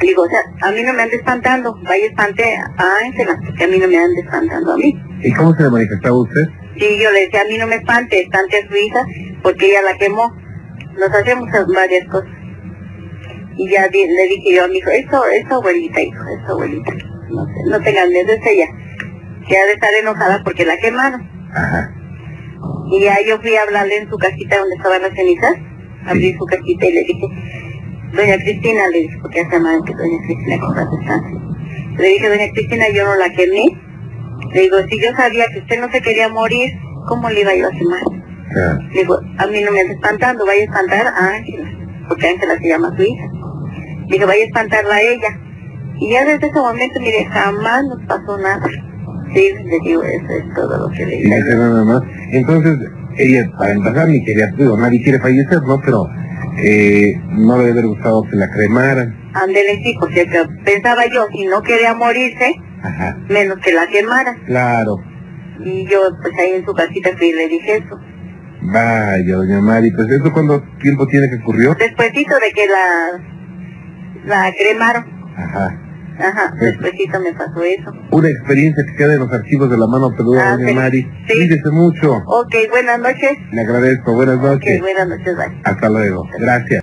Digo, o sea, a mí no me ande espantando, vaya espante a Ángela, que a mí no me ande espantando a mí. ¿Y cómo se le manifestaba usted? Sí, yo le decía, a mí no me espante, espante a su hija, porque ella la quemó. Nos hacemos varias cosas. Y ya le dije yo a mi hijo, eso, es tu abuelita, hijo, es tu abuelita. No, no tengan miedo, es ella. Que ha de estar enojada porque la quemaron. Y ya yo fui a hablarle en su casita donde estaban las cenizas, abrí su casita y le dije, doña Cristina, le dije, porque se llama que doña Cristina con descanse. Le dije, doña Cristina, yo no la quemé. Le digo, si yo sabía que usted no se quería morir, ¿cómo le iba yo a quemar? Le digo, a mí no me anda espantando, vaya a espantar a Ángela, porque Ángela se llama su hija. Le dije, vaya a espantarla a ella. Y ya desde ese momento, mire, jamás nos pasó nada. Sí, le digo, eso es todo lo que le digo. nada más. Entonces, ella, para empezar, ni quería, digo, nadie quiere fallecer, ¿no? Pero eh, no le debe haber gustado que la cremaran. Ándele, sí, porque que pensaba yo, si no quería morirse, Ajá. menos que la quemara. Claro. Y yo, pues ahí en su casita fui y le dije eso. Vaya, doña Mari, pues eso cuánto tiempo tiene que ocurrió. Despuésito de que la, la cremaron. Ajá. Ajá, despuésito me pasó eso. Una experiencia que queda en los archivos de la mano peluda, Ah, doña sí. Mari. Sí. Cuídese mucho. Ok, buenas noches. Le agradezco. Buenas Ok, noches. buenas noches, bye. Hasta luego. Gracias.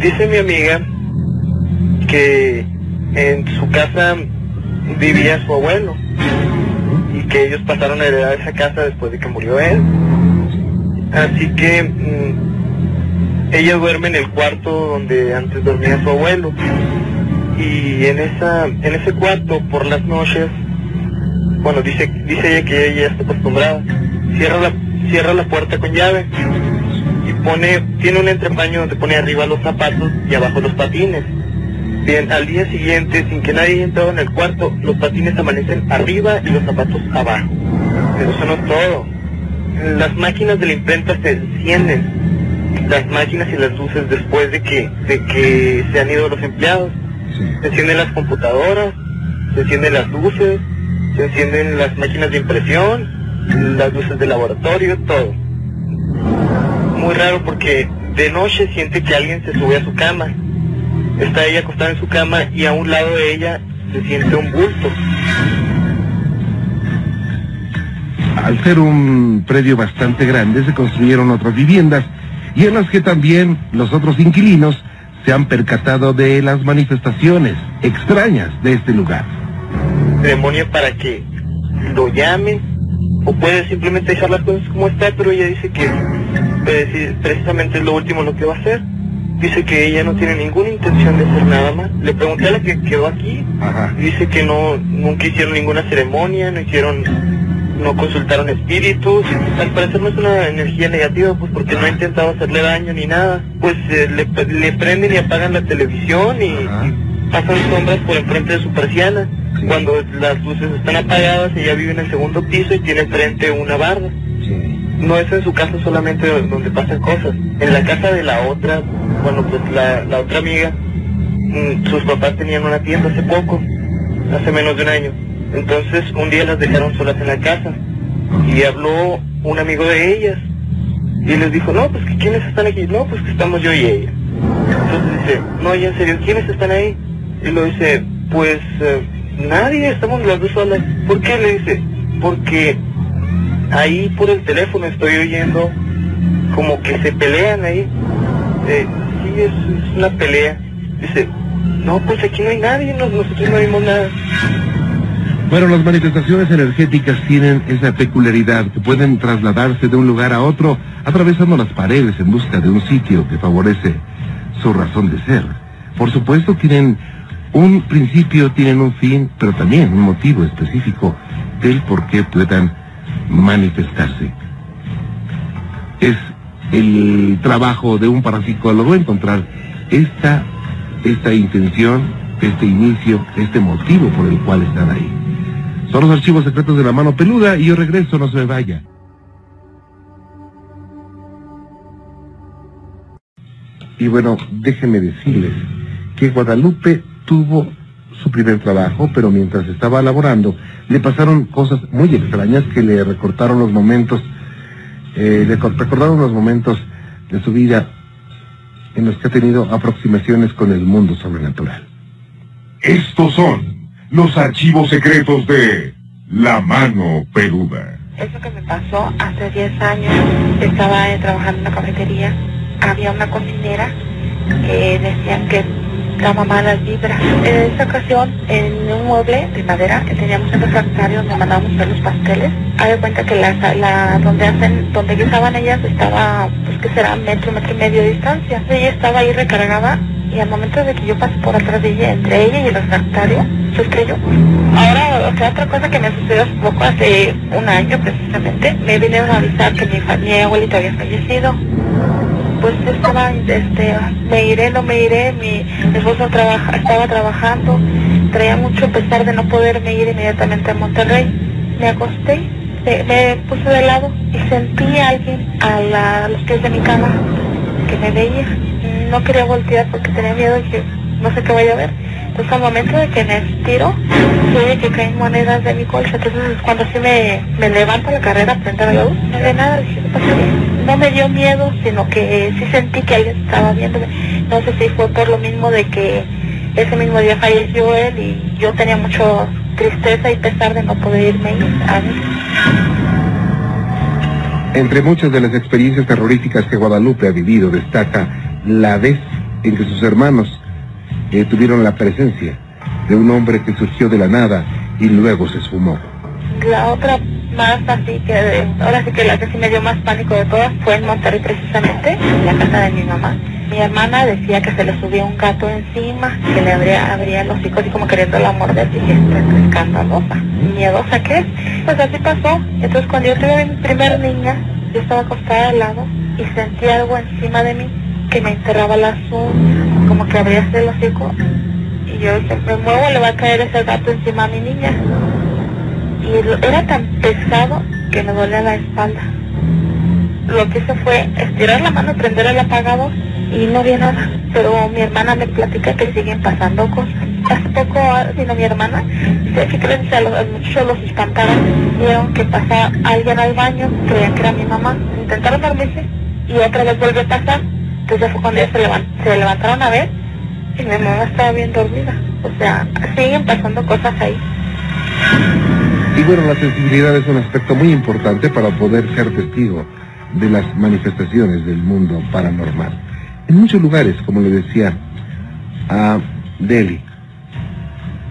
Dice mi amiga que en su casa vivía su abuelo y que ellos pasaron a heredar esa casa después de que murió él. Así que mm, ella duerme en el cuarto donde antes dormía su abuelo y en esa en ese cuarto por las noches, bueno dice dice ella que ella está acostumbrada, cierra la cierra la puerta con llave y pone, tiene un entrepaño donde pone arriba los zapatos y abajo los patines. Bien, al día siguiente, sin que nadie haya entrado en el cuarto, los patines amanecen arriba y los zapatos abajo. Pero eso no es todo. Las máquinas de la imprenta se encienden. Las máquinas y las luces después de que, de que se han ido los empleados. Se encienden las computadoras, se encienden las luces, se encienden las máquinas de impresión, las luces del laboratorio, todo muy raro porque de noche siente que alguien se sube a su cama. Está ella acostada en su cama y a un lado de ella se siente un bulto. Al ser un predio bastante grande, se construyeron otras viviendas y en las que también los otros inquilinos se han percatado de las manifestaciones extrañas de este lugar. Demonio para que lo llamen o puede simplemente dejar las cosas como está, pero ella dice que preci- precisamente es lo último lo que va a hacer. Dice que ella no tiene ninguna intención de hacer nada más. Le pregunté a la que quedó aquí. Dice que no, nunca hicieron ninguna ceremonia, no hicieron, no consultaron espíritus. Al parecer no es una energía negativa, pues porque no ha intentado hacerle daño ni nada. Pues eh, le, le prenden y apagan la televisión y, y pasan sombras por enfrente de su persiana. Cuando las luces están apagadas, ella vive en el segundo piso y tiene enfrente una barda. No es en su casa solamente donde pasan cosas. En la casa de la otra, bueno, pues la, la otra amiga, mm, sus papás tenían una tienda hace poco, hace menos de un año. Entonces un día las dejaron solas en la casa y habló un amigo de ellas y les dijo, no, pues que quiénes están aquí, no, pues que estamos yo y ella. Entonces dice, no, ya en serio, ¿quiénes están ahí? Y lo dice, pues eh, nadie, estamos las dos solas. ¿Por qué? Le dice, porque ahí por el teléfono estoy oyendo como que se pelean ahí. Eh, sí, es, una pelea. Dice, no, pues aquí no hay nadie, nos- nosotros no vimos nada. Bueno, las manifestaciones energéticas tienen esa peculiaridad que pueden trasladarse de un lugar a otro atravesando las paredes en busca de un sitio que favorece su razón de ser. Por supuesto, tienen un principio tienen un fin, pero también un motivo específico del por qué puedan manifestarse. Es el trabajo de un parapsicólogo encontrar esta, esta intención, este inicio, este motivo por el cual están ahí. Son los archivos secretos de la mano peluda y yo regreso, no se vaya. Y bueno, déjenme decirles que Guadalupe tuvo su primer trabajo, pero mientras estaba laborando, le pasaron cosas muy extrañas que le recortaron los momentos, eh, le recordaron los momentos de su vida en los que ha tenido aproximaciones con el mundo sobrenatural. Estos son los archivos secretos de La Mano Peluda. Eso que me pasó hace 10 años, estaba eh, trabajando en una cafetería, había una cocinera que decían que daba malas vibras. En esta ocasión, en un mueble de madera, teníamos un refractario donde mandábamos hacer los pasteles. Hay cuenta que la, la, donde hacen, donde ellas estaba, pues que será metro, metro y medio de distancia. Ella estaba ahí recargada y al momento de que yo pasé por atrás de ella, entre ella y el refractario, se estrelló. Ahora, o sea, otra cosa que me sucedió hace poco, hace un año precisamente, me vinieron a avisar que mi, mi abuelita había fallecido pues estaba, este, me iré, no me iré, mi esposo trabaja, estaba trabajando, traía mucho pesar de no poderme ir inmediatamente a Monterrey. Me acosté, me, puse de lado y sentí a alguien a, los pies de mi cama que me veía. No quería voltear porque tenía miedo que no sé qué vaya a ver. Entonces al momento de que me estiro, se que caen monedas de mi colcha. Entonces cuando así me, me levanto la carrera frente a la luz, no ve nada, dije, ¿qué pasa No me dio miedo, sino que sí sentí que alguien estaba viéndome. No sé si fue por lo mismo de que ese mismo día falleció él y yo tenía mucho tristeza y pesar de no poder irme a mí. Entre muchas de las experiencias terroríficas que Guadalupe ha vivido, destaca la vez en que sus hermanos eh, tuvieron la presencia de un hombre que surgió de la nada y luego se esfumó. La otra más así que, ahora sí que la que sí me dio más pánico de todas fue en Monterrey precisamente, en la casa de mi mamá. Mi hermana decía que se le subía un gato encima, que le abría, abría los hijos y como queriendo la morder, dije, esto es escandalosa. ¿Miedosa qué? Pues así pasó. Entonces cuando yo tuve mi primer niña, yo estaba acostada al lado y sentí algo encima de mí que me enterraba las uñas, como que abría el hocico. Y yo dije, me muevo, le va a caer ese gato encima a mi niña. Y era tan pesado que me dolía la espalda. Lo que hice fue estirar la mano, prender el apagado y no vi nada. Pero mi hermana me platica que siguen pasando cosas. Hace poco vino mi hermana, dice que creen que a los, muchachos los espantaron, vieron que pasaba alguien al baño, creían que era mi mamá, intentaron dormirse y otra vez vuelve a pasar entonces fue cuando ellos se, levantaron a ver y mi mamá estaba bien dormida. O sea, siguen pasando cosas ahí. Y bueno, la sensibilidad es un aspecto muy importante para poder ser testigo de las manifestaciones del mundo paranormal. En muchos lugares, como le decía a Delhi,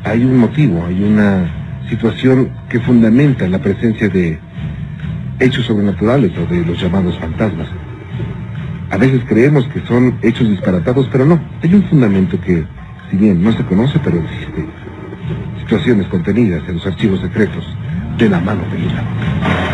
hay un motivo, hay una situación que fundamenta la presencia de hechos sobrenaturales o de los llamados fantasmas. A veces creemos que son hechos disparatados, pero no. Hay un fundamento que, si bien no se conoce, pero existe. Situaciones contenidas en los archivos secretos de la mano de Lula.